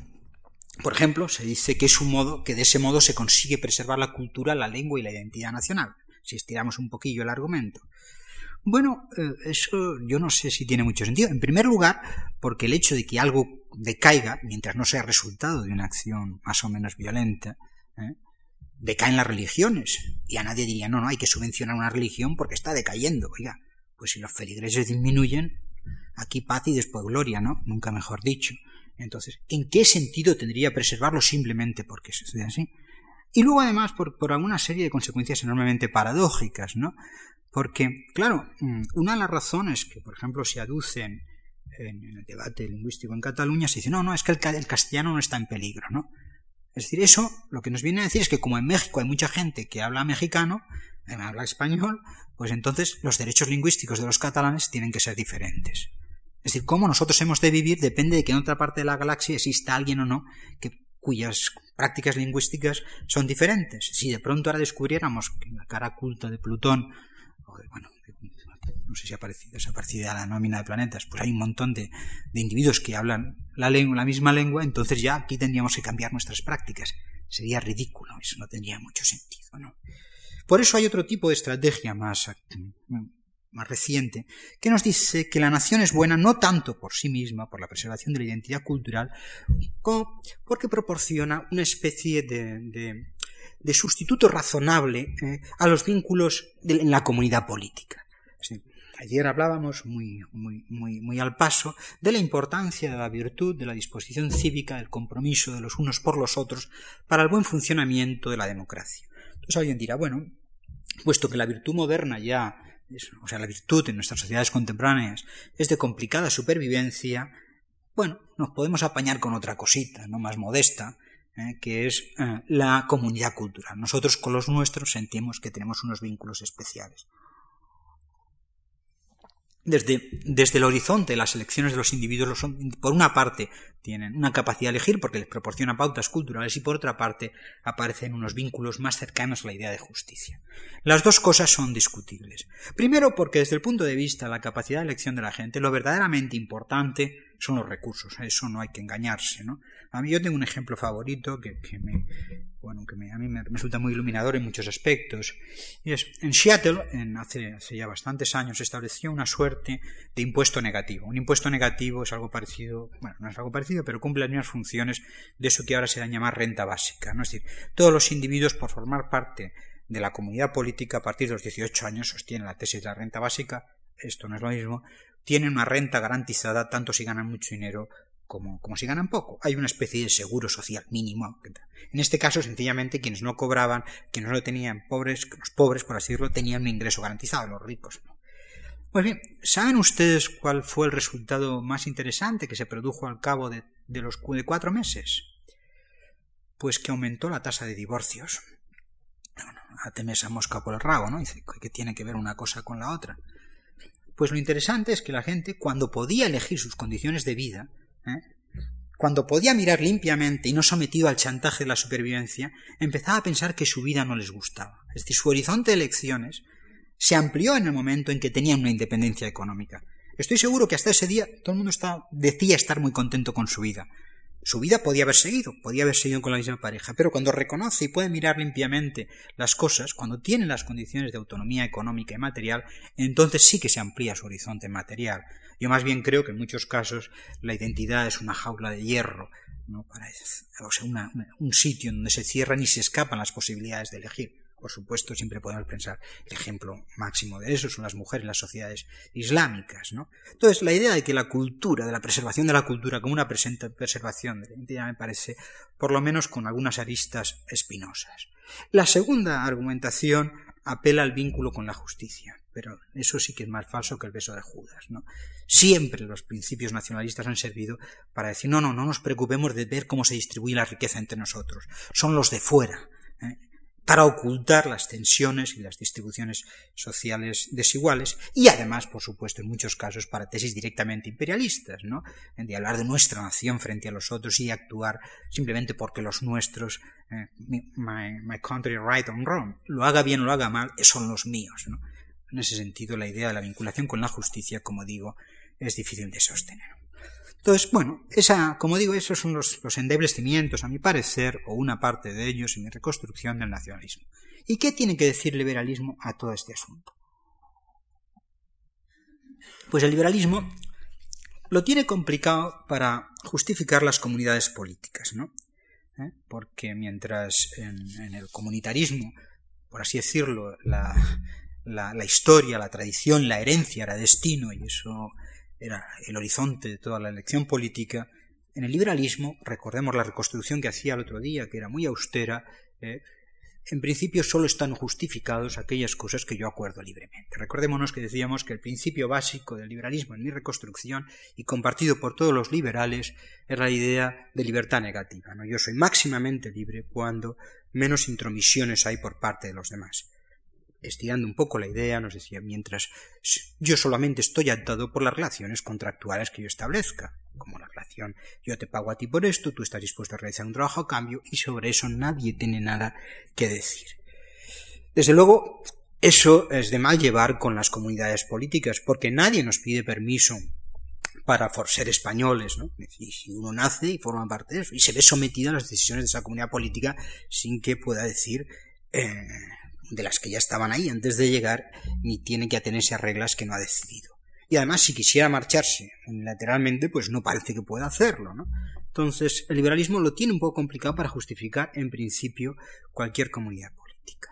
por ejemplo, se dice que es un modo, que de ese modo se consigue preservar la cultura, la lengua y la identidad nacional, si estiramos un poquillo el argumento. Bueno, eh, eso yo no sé si tiene mucho sentido. En primer lugar, porque el hecho de que algo decaiga, mientras no sea resultado de una acción más o menos violenta, ¿eh? decaen las religiones. Y a nadie diría, no, no, hay que subvencionar una religión porque está decayendo. Oiga, pues si los feligreses disminuyen, aquí paz y después gloria, ¿no? Nunca mejor dicho. Entonces, ¿en qué sentido tendría preservarlo simplemente porque sucede así? Y luego, además, por, por alguna serie de consecuencias enormemente paradójicas, ¿no? Porque, claro, mm, una de las razones que, por ejemplo, se aducen en, el debate lingüístico en Cataluña, se dice, no, no, es que el, castellano no está en peligro, ¿no? Es decir, eso lo que nos viene a decir es que como en México hay mucha gente que habla mexicano, que eh, habla español, pues entonces los derechos lingüísticos de los catalanes tienen que ser diferentes. Es decir, cómo nosotros hemos de vivir depende de que en otra parte de la galaxia exista alguien o no que, cuyas prácticas lingüísticas son diferentes. Si de pronto ahora descubriéramos que la cara culta de Plutón no sé si ha aparecido, a la nómina de planetas, pues hay un montón de, individuos que hablan la, misma lengua, entonces ya aquí tendríamos que cambiar nuestras prácticas. Sería ridículo, eso no tendría mucho sentido. Por eso hay otro tipo de estrategia más, más reciente, que nos dice que la nación es buena no tanto por sí misma, por la preservación de la identidad cultural, como porque proporciona una especie de sustituto razonable eh, a los vínculos en la comunidad política. ayer hablábamos muy, muy, muy, muy al paso de la importancia de la virtud, de la disposición cívica, del compromiso de los unos por los otros para el buen funcionamiento de la democracia. Entonces alguien dirá, bueno, puesto que la virtud moderna ya, o sea, la virtud en nuestras sociedades contemporáneas es de complicada supervivencia, bueno, nos podemos apañar con otra cosita, no más modesta, ¿eh? que es eh, la comunidad cultural. Nosotros con los nuestros sentimos que tenemos unos vínculos especiales. Desde, desde, el horizonte, las elecciones de los individuos, son, por una parte, tienen una capacidad de elegir porque les proporciona pautas culturales y por otra parte aparecen unos vínculos más cercanos a la idea de justicia. Las dos cosas son discutibles. Primero porque desde el punto de vista de la capacidad de elección de la gente, lo verdaderamente importante son los recursos, a eso no hay que engañarse, ¿no? A mí yo tengo un ejemplo favorito que, me, bueno, que a mí me resulta muy iluminador en muchos aspectos. Y es, en Seattle, en hace, hace ya bastantes años, se estableció una suerte de impuesto negativo. Un impuesto negativo es algo parecido, bueno, no es algo parecido, pero cumple las mismas funciones de eso que ahora se da llamar renta básica. ¿no? Es decir, todos los individuos, por formar parte de la comunidad política a partir de los 18 años, sostienen la tesis de la renta básica, esto no es lo mismo, tienen una renta garantizada tanto si ganan mucho dinero como, como, si ganan poco. Hay una especie de seguro social mínimo. En este caso, sencillamente, quienes no cobraban, quienes no lo tenían pobres, los pobres, por así decirlo, tenían un ingreso garantizado, los ricos. Pues bien, ¿saben ustedes cuál fue el resultado más interesante que se produjo al cabo de, de los de cuatro meses? Pues que aumentó la tasa de divorcios. bueno, esa mosca por el rabo, ¿no? Dice que tiene que ver una cosa con la otra. Pues lo interesante es que la gente, cuando podía elegir sus condiciones de vida, ¿eh? cuando podía mirar limpiamente y no sometido al chantaje de la supervivencia, empezaba a pensar que su vida no les gustaba. Es decir, su horizonte de elecciones se amplió en el momento en que tenían una independencia económica. Estoy seguro que hasta ese día todo el mundo decía estar muy contento con su vida. Su vida podía haber seguido, podía haber seguido con la misma pareja, pero cuando reconoce y puede mirar limpiamente las cosas, cuando tiene las condiciones de autonomía económica y material, entonces sí que se amplía su horizonte material. Yo más bien creo que en muchos casos la identidad es una jaula de hierro, ¿no? O sea, un sitio en donde se cierran y se escapan las posibilidades de elegir. Por supuesto, siempre podemos pensar el ejemplo máximo de eso son las mujeres en las sociedades islámicas. ¿no? Entonces, la idea de que la cultura, de la preservación de la cultura como una preservación de la identidad me parece, por lo menos, con algunas aristas espinosas. La segunda argumentación apela al vínculo con la justicia, pero eso sí que es más falso que el beso de Judas. ¿no? Siempre los principios nacionalistas han servido para decir no, no, no nos preocupemos de ver cómo se distribuye la riqueza entre nosotros, son los de fuera. ¿eh? para ocultar las tensiones y las distribuciones sociales desiguales y además, por supuesto, en muchos casos para tesis directamente imperialistas, ¿no? De hablar de nuestra nación frente a los otros y actuar simplemente porque los nuestros, eh, my, country right or wrong, lo haga bien o lo haga mal, son los míos. En ese sentido, la idea de la vinculación con la justicia, como digo, es difícil de sostener. Entonces, bueno, esa, como digo, esos son los, los endebles cimientos, a mi parecer, o una parte de ellos en mi reconstrucción del nacionalismo. ¿Y qué tiene que decir liberalismo a todo este asunto? Pues el liberalismo lo tiene complicado para justificar las comunidades políticas, ¿no? ¿Eh? Porque mientras en, el comunitarismo, por así decirlo, la, la, historia, la tradición, la herencia era destino y eso era el horizonte de toda la elección política, en el liberalismo, recordemos la reconstrucción que hacía el otro día, que era muy austera, eh, en principio solo están justificados aquellas cosas que yo acuerdo libremente. Recordémonos que decíamos que el principio básico del liberalismo en mi reconstrucción y compartido por todos los liberales es la idea de libertad negativa. ¿no? Yo soy máximamente libre cuando menos intromisiones hay por parte de los demás estirando un poco la idea, nos decía, mientras yo solamente estoy atado por las relaciones contractuales que yo establezca, como la relación yo te pago a ti por esto, tú estás dispuesto a realizar un trabajo a cambio y sobre eso nadie tiene nada que decir. Desde luego, eso es de mal llevar con las comunidades políticas, porque nadie nos pide permiso para ser españoles, ¿no? Y si uno nace y forma parte de eso, y se ve sometido a las decisiones de esa comunidad política sin que pueda decir eh, de las que ya estaban ahí antes de llegar, ni tiene que atenerse a reglas que no ha decidido. Y además, si quisiera marcharse unilateralmente, pues no parece que pueda hacerlo, ¿no? Entonces, el liberalismo lo tiene un poco complicado para justificar, en principio, cualquier comunidad política.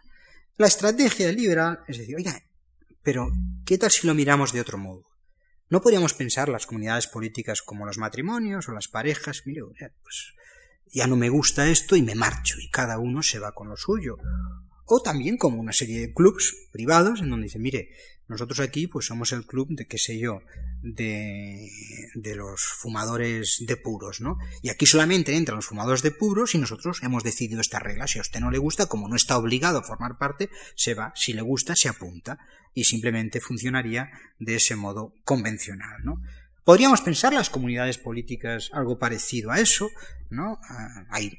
La estrategia liberal es decir, oiga, pero ¿qué tal si lo miramos de otro modo? ¿No podríamos pensar las comunidades políticas como los matrimonios o las parejas? Mire, pues ya no me gusta esto y me marcho y cada uno se va con lo suyo o también como una serie de clubs privados en donde dicen, mire, nosotros aquí pues somos el club de, qué sé yo, de, de los fumadores de puros, ¿no? Y aquí solamente entran los fumadores de puros y nosotros hemos decidido esta regla. Si a usted no le gusta, como no está obligado a formar parte, se va. Si le gusta, se apunta. Y simplemente funcionaría de ese modo convencional, ¿no? Podríamos pensar las comunidades políticas algo parecido a eso, ¿no? Ah, hay,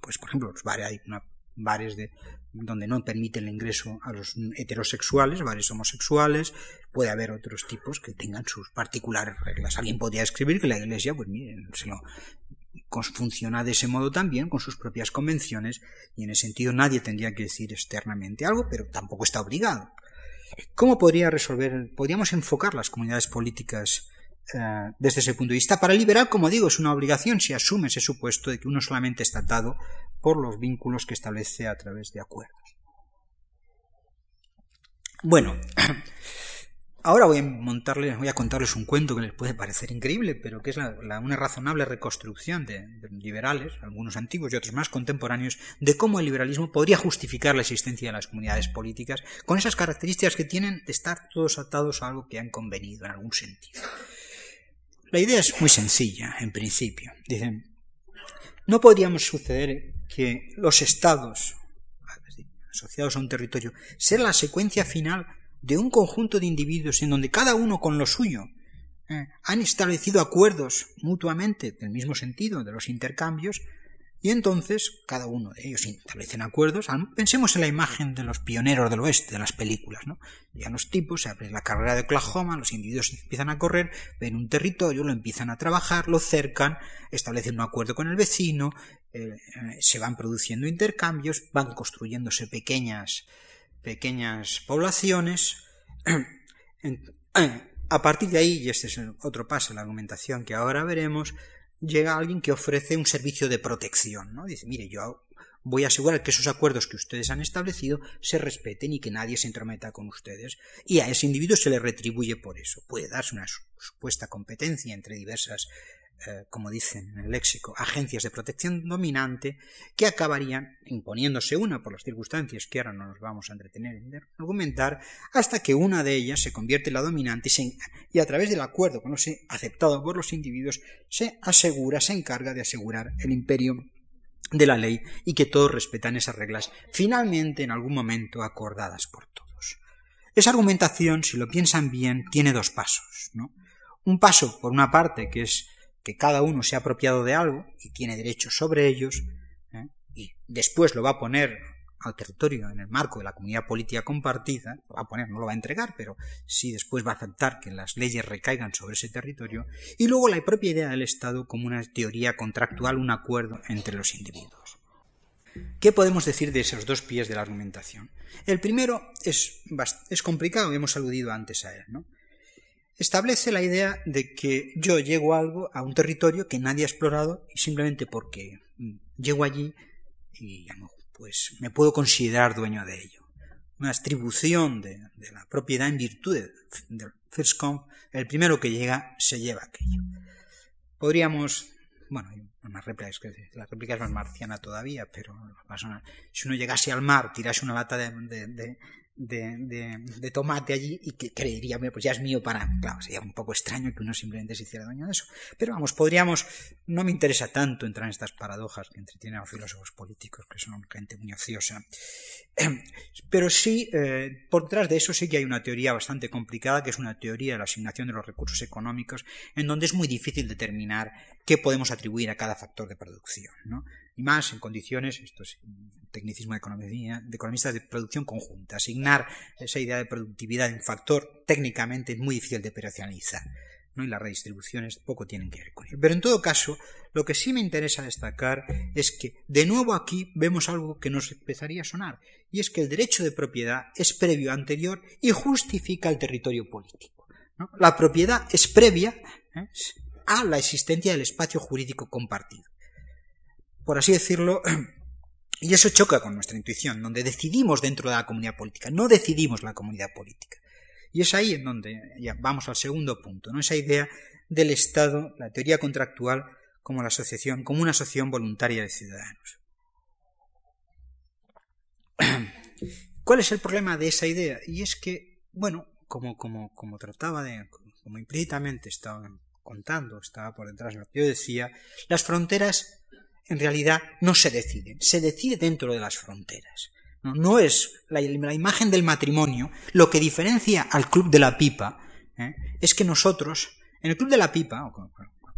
pues por ejemplo, hay una bares de, donde no permiten el ingreso a los heterosexuales, bares homosexuales, puede haber otros tipos que tengan sus particulares reglas. Alguien podría escribir que la Iglesia, pues miren, se lo, funciona de ese modo también, con sus propias convenciones, y en ese sentido nadie tendría que decir externamente algo, pero tampoco está obligado. ¿Cómo podría resolver, podríamos enfocar las comunidades políticas eh, desde ese punto de vista. Para el liberal, como digo, es una obligación si asume ese supuesto de que uno solamente está atado por los vínculos que establece a través de acuerdos. Bueno, ahora voy a montarles, voy a contarles un cuento que les puede parecer increíble, pero que es una razonable reconstrucción de, de, liberales, algunos antiguos y otros más contemporáneos, de cómo el liberalismo podría justificar la existencia de las comunidades políticas con esas características que tienen de estar todos atados a algo que han convenido en algún sentido. La idea es muy sencilla, en principio. Dicen, no podríamos suceder que los estados, asociados a un territorio, ser la secuencia final de un conjunto de individuos en donde cada uno con lo suyo eh, han establecido acuerdos mutuamente del mismo sentido de los intercambios y entonces cada uno de ellos establecen acuerdos. Pensemos en la imagen de los pioneros del oeste, de las películas. ¿no? Los tipos, se abre la carrera de Oklahoma, los individuos empiezan a correr, ven un territorio, lo empiezan a trabajar, lo cercan, establecen un acuerdo con el vecino, eh, se van produciendo intercambios, van construyéndose pequeñas, pequeñas poblaciones. A partir de ahí, y este es otro paso, la argumentación que ahora veremos, llega alguien que ofrece un servicio de protección, ¿no? Dice, mire, yo voy a asegurar que esos acuerdos que ustedes han establecido se respeten y que nadie se entrometa con ustedes. Y a ese individuo se le retribuye por eso. Puede darse una supuesta competencia entre diversas eh, como dicen en el léxico, agencias de protección dominante que acabarían imponiéndose una por las circunstancias que ahora no nos vamos a entretener en argumentar, hasta que una de ellas se convierte en la dominante y, a través del acuerdo con los, aceptado por los individuos se asegura, se encarga de asegurar el imperio de la ley y que todos respetan esas reglas, finalmente en algún momento acordadas por todos. Esa argumentación, si lo piensan bien, tiene dos pasos. ¿no? Un paso, por una parte, que es que cada uno se ha apropiado de algo y tiene derechos sobre ellos, ¿eh? y después lo va a poner al territorio en el marco de la comunidad política compartida, lo va a poner, no lo va a entregar, pero sí después va a aceptar que las leyes recaigan sobre ese territorio, y luego la propia idea del Estado como una teoría contractual, un acuerdo entre los individuos. ¿Qué podemos decir de esos dos pies de la argumentación? El primero es, es complicado, hemos aludido antes a él. Establece la idea de que yo llego algo, a un territorio que nadie ha explorado y simplemente porque mm, llego allí y pues me puedo considerar dueño de ello. Una distribución de, la propiedad en virtud del first come, el primero que llega se lleva aquello. Podríamos, bueno, hay una réplica, es que la réplica es más marciana todavía, pero si uno llegase al mar, tirase una lata de, de, de, tomate allí y que creería, pues ya es mío para... Claro, sería un poco extraño que uno simplemente se hiciera dueño de eso. Pero vamos, podríamos... No me interesa tanto entrar en estas paradojas que entretienen a los filósofos políticos, que son gente muy ociosa. Pero sí, eh, por detrás de eso sí que hay una teoría bastante complicada, que es una teoría de la asignación de los recursos económicos, en donde es muy difícil determinar qué podemos atribuir a cada factor de producción. ¿no? Y más en condiciones, esto es tecnicismo de, economía, de economistas de producción conjunta, asignar esa idea de productividad en factor técnicamente muy difícil de operacionalizar. ¿no? y las redistribuciones poco tienen que ver con ello. Pero en todo caso, lo que sí me interesa destacar es que de nuevo aquí vemos algo que nos empezaría a sonar, y es que el derecho de propiedad es previo, anterior y justifica el territorio político. La propiedad es previa ¿eh? a la existencia del espacio jurídico compartido por así decirlo, y eso choca con nuestra intuición, donde decidimos dentro de la comunidad política, no decidimos la comunidad política. Y es ahí en donde ya vamos al segundo punto, ¿no? esa idea del Estado, la teoría contractual como la asociación, como una asociación voluntaria de ciudadanos. ¿Cuál es el problema de esa idea? Y es que, bueno, como, como, como trataba de, como implícitamente estaba contando, estaba por detrás de lo que yo decía, las fronteras en realidad no se deciden, se decide dentro de las fronteras. No, es la, imagen del matrimonio lo que diferencia al club de la pipa, ¿eh? es que nosotros, en el club de la pipa, o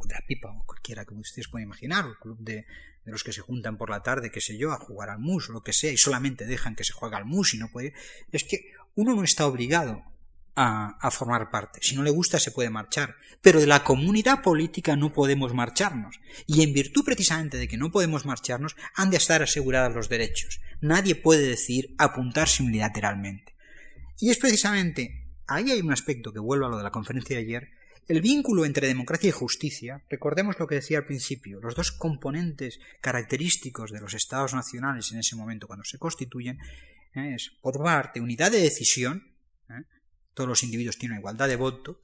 de la pipa, o cualquiera que ustedes puedan imaginar, o el club de, de, los que se juntan por la tarde, qué sé yo, a jugar al mus o lo que sea, y solamente dejan que se juegue al mus y no puede, es que uno no está obligado a, formar parte. Si no le gusta se puede marchar. Pero de la comunidad política no podemos marcharnos. Y en virtud precisamente de que no podemos marcharnos, han de estar asegurados los derechos. Nadie puede decir apuntarse unilateralmente. Y es precisamente, ahí hay un aspecto que vuelvo a lo de la conferencia de ayer, el vínculo entre democracia y justicia, recordemos lo que decía al principio, los dos componentes característicos de los estados nacionales en ese momento cuando se constituyen, es, por parte, unidad de decisión, ¿eh? Todos los individuos tienen igualdad de voto,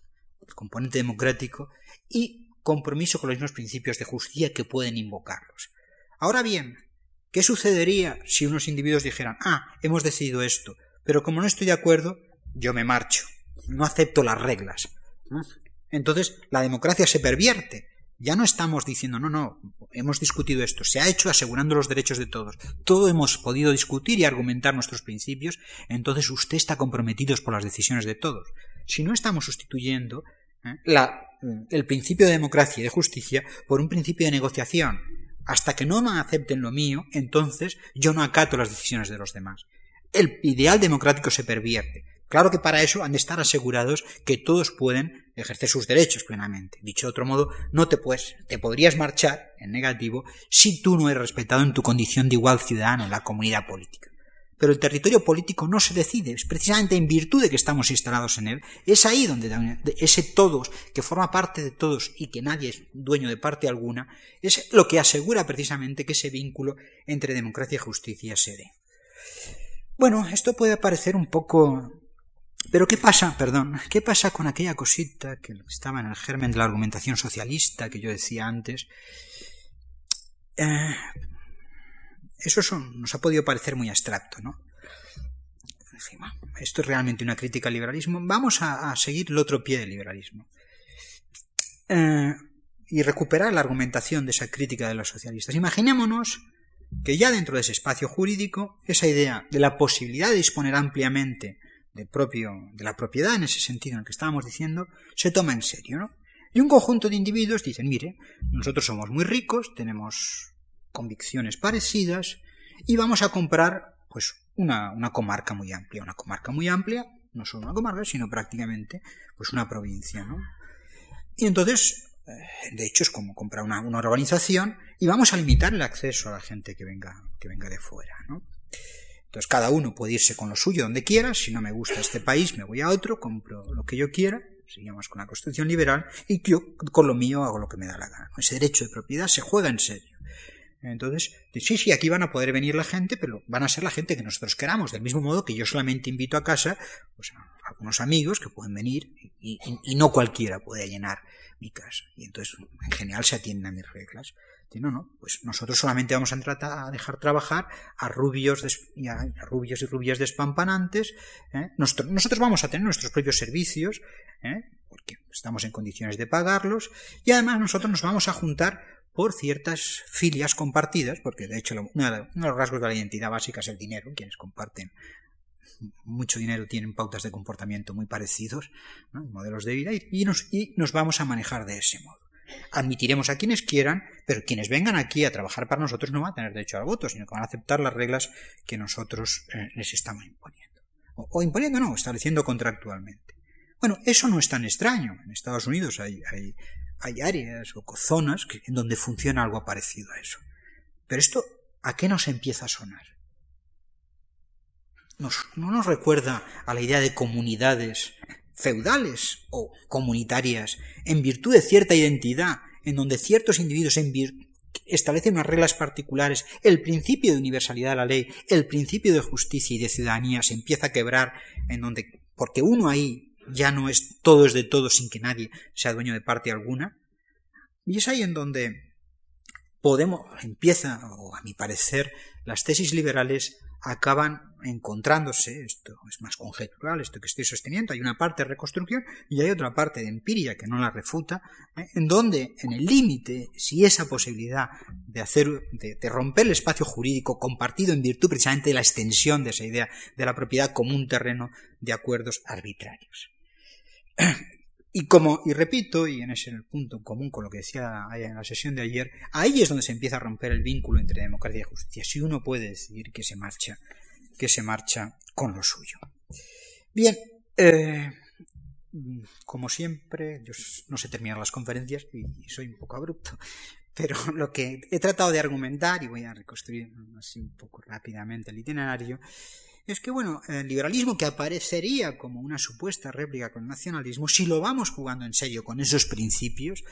componente democrático, y compromiso con los mismos principios de justicia que pueden invocarlos. Ahora bien, ¿qué sucedería si unos individuos dijeran, ah, hemos decidido esto, pero como no estoy de acuerdo, yo me marcho, no acepto las reglas? Entonces la democracia se pervierte, Ya no estamos diciendo, no, no, hemos discutido esto, se ha hecho asegurando los derechos de todos. Todo hemos podido discutir y argumentar nuestros principios, entonces usted está comprometido por las decisiones de todos. Si no estamos sustituyendo ¿eh? la, el principio de democracia y de justicia por un principio de negociación, hasta que no me acepten lo mío, entonces yo no acato las decisiones de los demás. El ideal democrático se pervierte. Claro que para eso han de estar asegurados que todos pueden ejercer sus derechos plenamente. Dicho de otro modo, no te puedes, te podrías marchar en negativo si tú no eres respetado en tu condición de igual ciudadano en la comunidad política. Pero el territorio político no se decide, es precisamente en virtud de que estamos instalados en él. Es ahí donde ese todos, que forma parte de todos y que nadie es dueño de parte alguna, es lo que asegura precisamente que ese vínculo entre democracia y justicia se dé. Bueno, esto puede parecer un poco pero ¿qué pasa, perdón, qué pasa con aquella cosita que estaba en el germen de la argumentación socialista que yo decía antes? Eh, eso nos ha podido parecer muy abstracto, ¿no? Esto es realmente una crítica al liberalismo. Vamos a, seguir el otro pie del liberalismo. Eh, y recuperar la argumentación de esa crítica de los socialistas. Imaginémonos que ya dentro de ese espacio jurídico, esa idea de la posibilidad de disponer ampliamente de, propio, de la propiedad en ese sentido en el que estábamos diciendo, se toma en serio, ¿no? Y un conjunto de individuos dicen, mire, nosotros somos muy ricos, tenemos convicciones parecidas y vamos a comprar pues una, una comarca muy amplia, una comarca muy amplia, no solo una comarca, sino prácticamente pues una provincia, ¿no? Y entonces, eh, de hecho, es como comprar una, una urbanización y vamos a limitar el acceso a la gente que venga, que venga de fuera, ¿no? Entonces cada uno puede irse con lo suyo donde quiera, si no me gusta este país me voy a otro, compro lo que yo quiera, seguimos con la Constitución liberal, y yo con lo mío hago lo que me da la gana. Ese derecho de propiedad se juega en serio. Entonces, sí, sí, aquí van a poder venir la gente, pero van a ser la gente que nosotros queramos, del mismo modo que yo solamente invito a casa pues, a algunos amigos que pueden venir y, y no cualquiera puede llenar mi casa. Y entonces, en general, se atienden a mis reglas no, no, pues nosotros solamente vamos a, dejar trabajar a rubios, y a, rubios y rubias despampanantes. ¿eh? Nosotros, vamos a tener nuestros propios servicios, ¿eh? porque estamos en condiciones de pagarlos, y además nosotros nos vamos a juntar por ciertas filias compartidas, porque de hecho uno de los rasgos de la identidad básica es el dinero, quienes comparten mucho dinero tienen pautas de comportamiento muy parecidos, modelos de vida, y, nos, y nos vamos a manejar de ese modo. Admitiremos a quienes quieran, pero quienes vengan aquí a trabajar para nosotros no van a tener derecho al voto, sino que van a aceptar las reglas que nosotros eh, les estamos imponiendo. O, imponiendo no, estableciendo contractualmente. Bueno, eso no es tan extraño. En Estados Unidos hay, hay, áreas o zonas en donde funciona algo parecido a eso. Pero esto, ¿a qué nos empieza a sonar? ¿No nos recuerda a la idea de comunidades feudales o comunitarias, en virtud de cierta identidad, en donde ciertos individuos establecen unas reglas particulares, el principio de universalidad de la ley, el principio de justicia y de ciudadanía se empieza a quebrar, en donde, porque uno ahí ya no es todo es de todo sin que nadie sea dueño de parte alguna, y es ahí en donde podemos, empieza, o a mi parecer, las tesis liberales acaban encontrándose, esto es más conjetural, esto que estoy sosteniendo, hay una parte de reconstrucción y hay otra parte de empiria que no la refuta, ¿eh? en donde en el límite, si esa posibilidad de hacer, de, de, romper el espacio jurídico compartido en virtud precisamente de la extensión de esa idea de la propiedad como un terreno de acuerdos arbitrarios. Y como, y repito, y en ese punto común con lo que decía en la sesión de ayer, ahí es donde se empieza a romper el vínculo entre democracia y justicia. Si uno puede decidir que se marcha, que se marcha con lo suyo. Bien, eh, como siempre, yo no sé terminar las conferencias y, soy un poco abrupto, pero lo que he tratado de argumentar, y voy a reconstruir así un poco rápidamente el itinerario, es que, bueno, el liberalismo que aparecería como una supuesta réplica con el nacionalismo, si lo vamos jugando en serio con esos principios,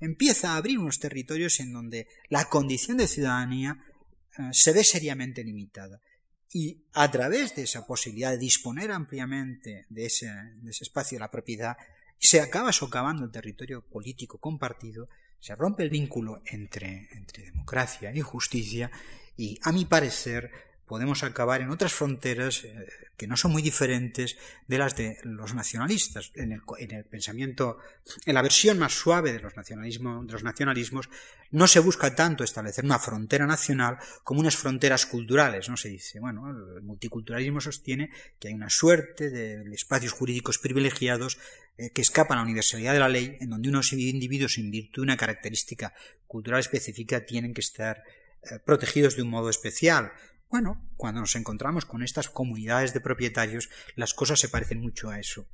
empieza a abrir unos territorios en donde la condición de ciudadanía eh, se ve seriamente limitada. Y a través de esa posibilidad de disponer ampliamente de ese, de ese espacio de la propiedad, se acaba socavando el territorio político compartido, se rompe el vínculo entre, entre democracia y justicia, y a mi parecer podemos acabar en otras fronteras eh, que no son muy diferentes de las de los nacionalistas. En el, en el, pensamiento, en la versión más suave de los, nacionalismos, de los nacionalismos, no se busca tanto establecer una frontera nacional como unas fronteras culturales. No se dice, bueno, el multiculturalismo sostiene que hay una suerte de espacios jurídicos privilegiados eh, que escapan a la universalidad de la ley, en donde unos individuos, en virtud de una característica cultural específica, tienen que estar eh, protegidos de un modo especial. Bueno, cuando nos encontramos con estas comunidades de propietarios, las cosas se parecen mucho a eso.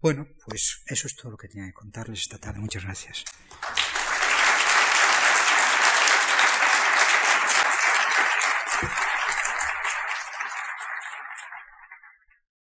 Bueno, pues eso es todo lo que tenía que contarles esta tarde. Muchas gracias.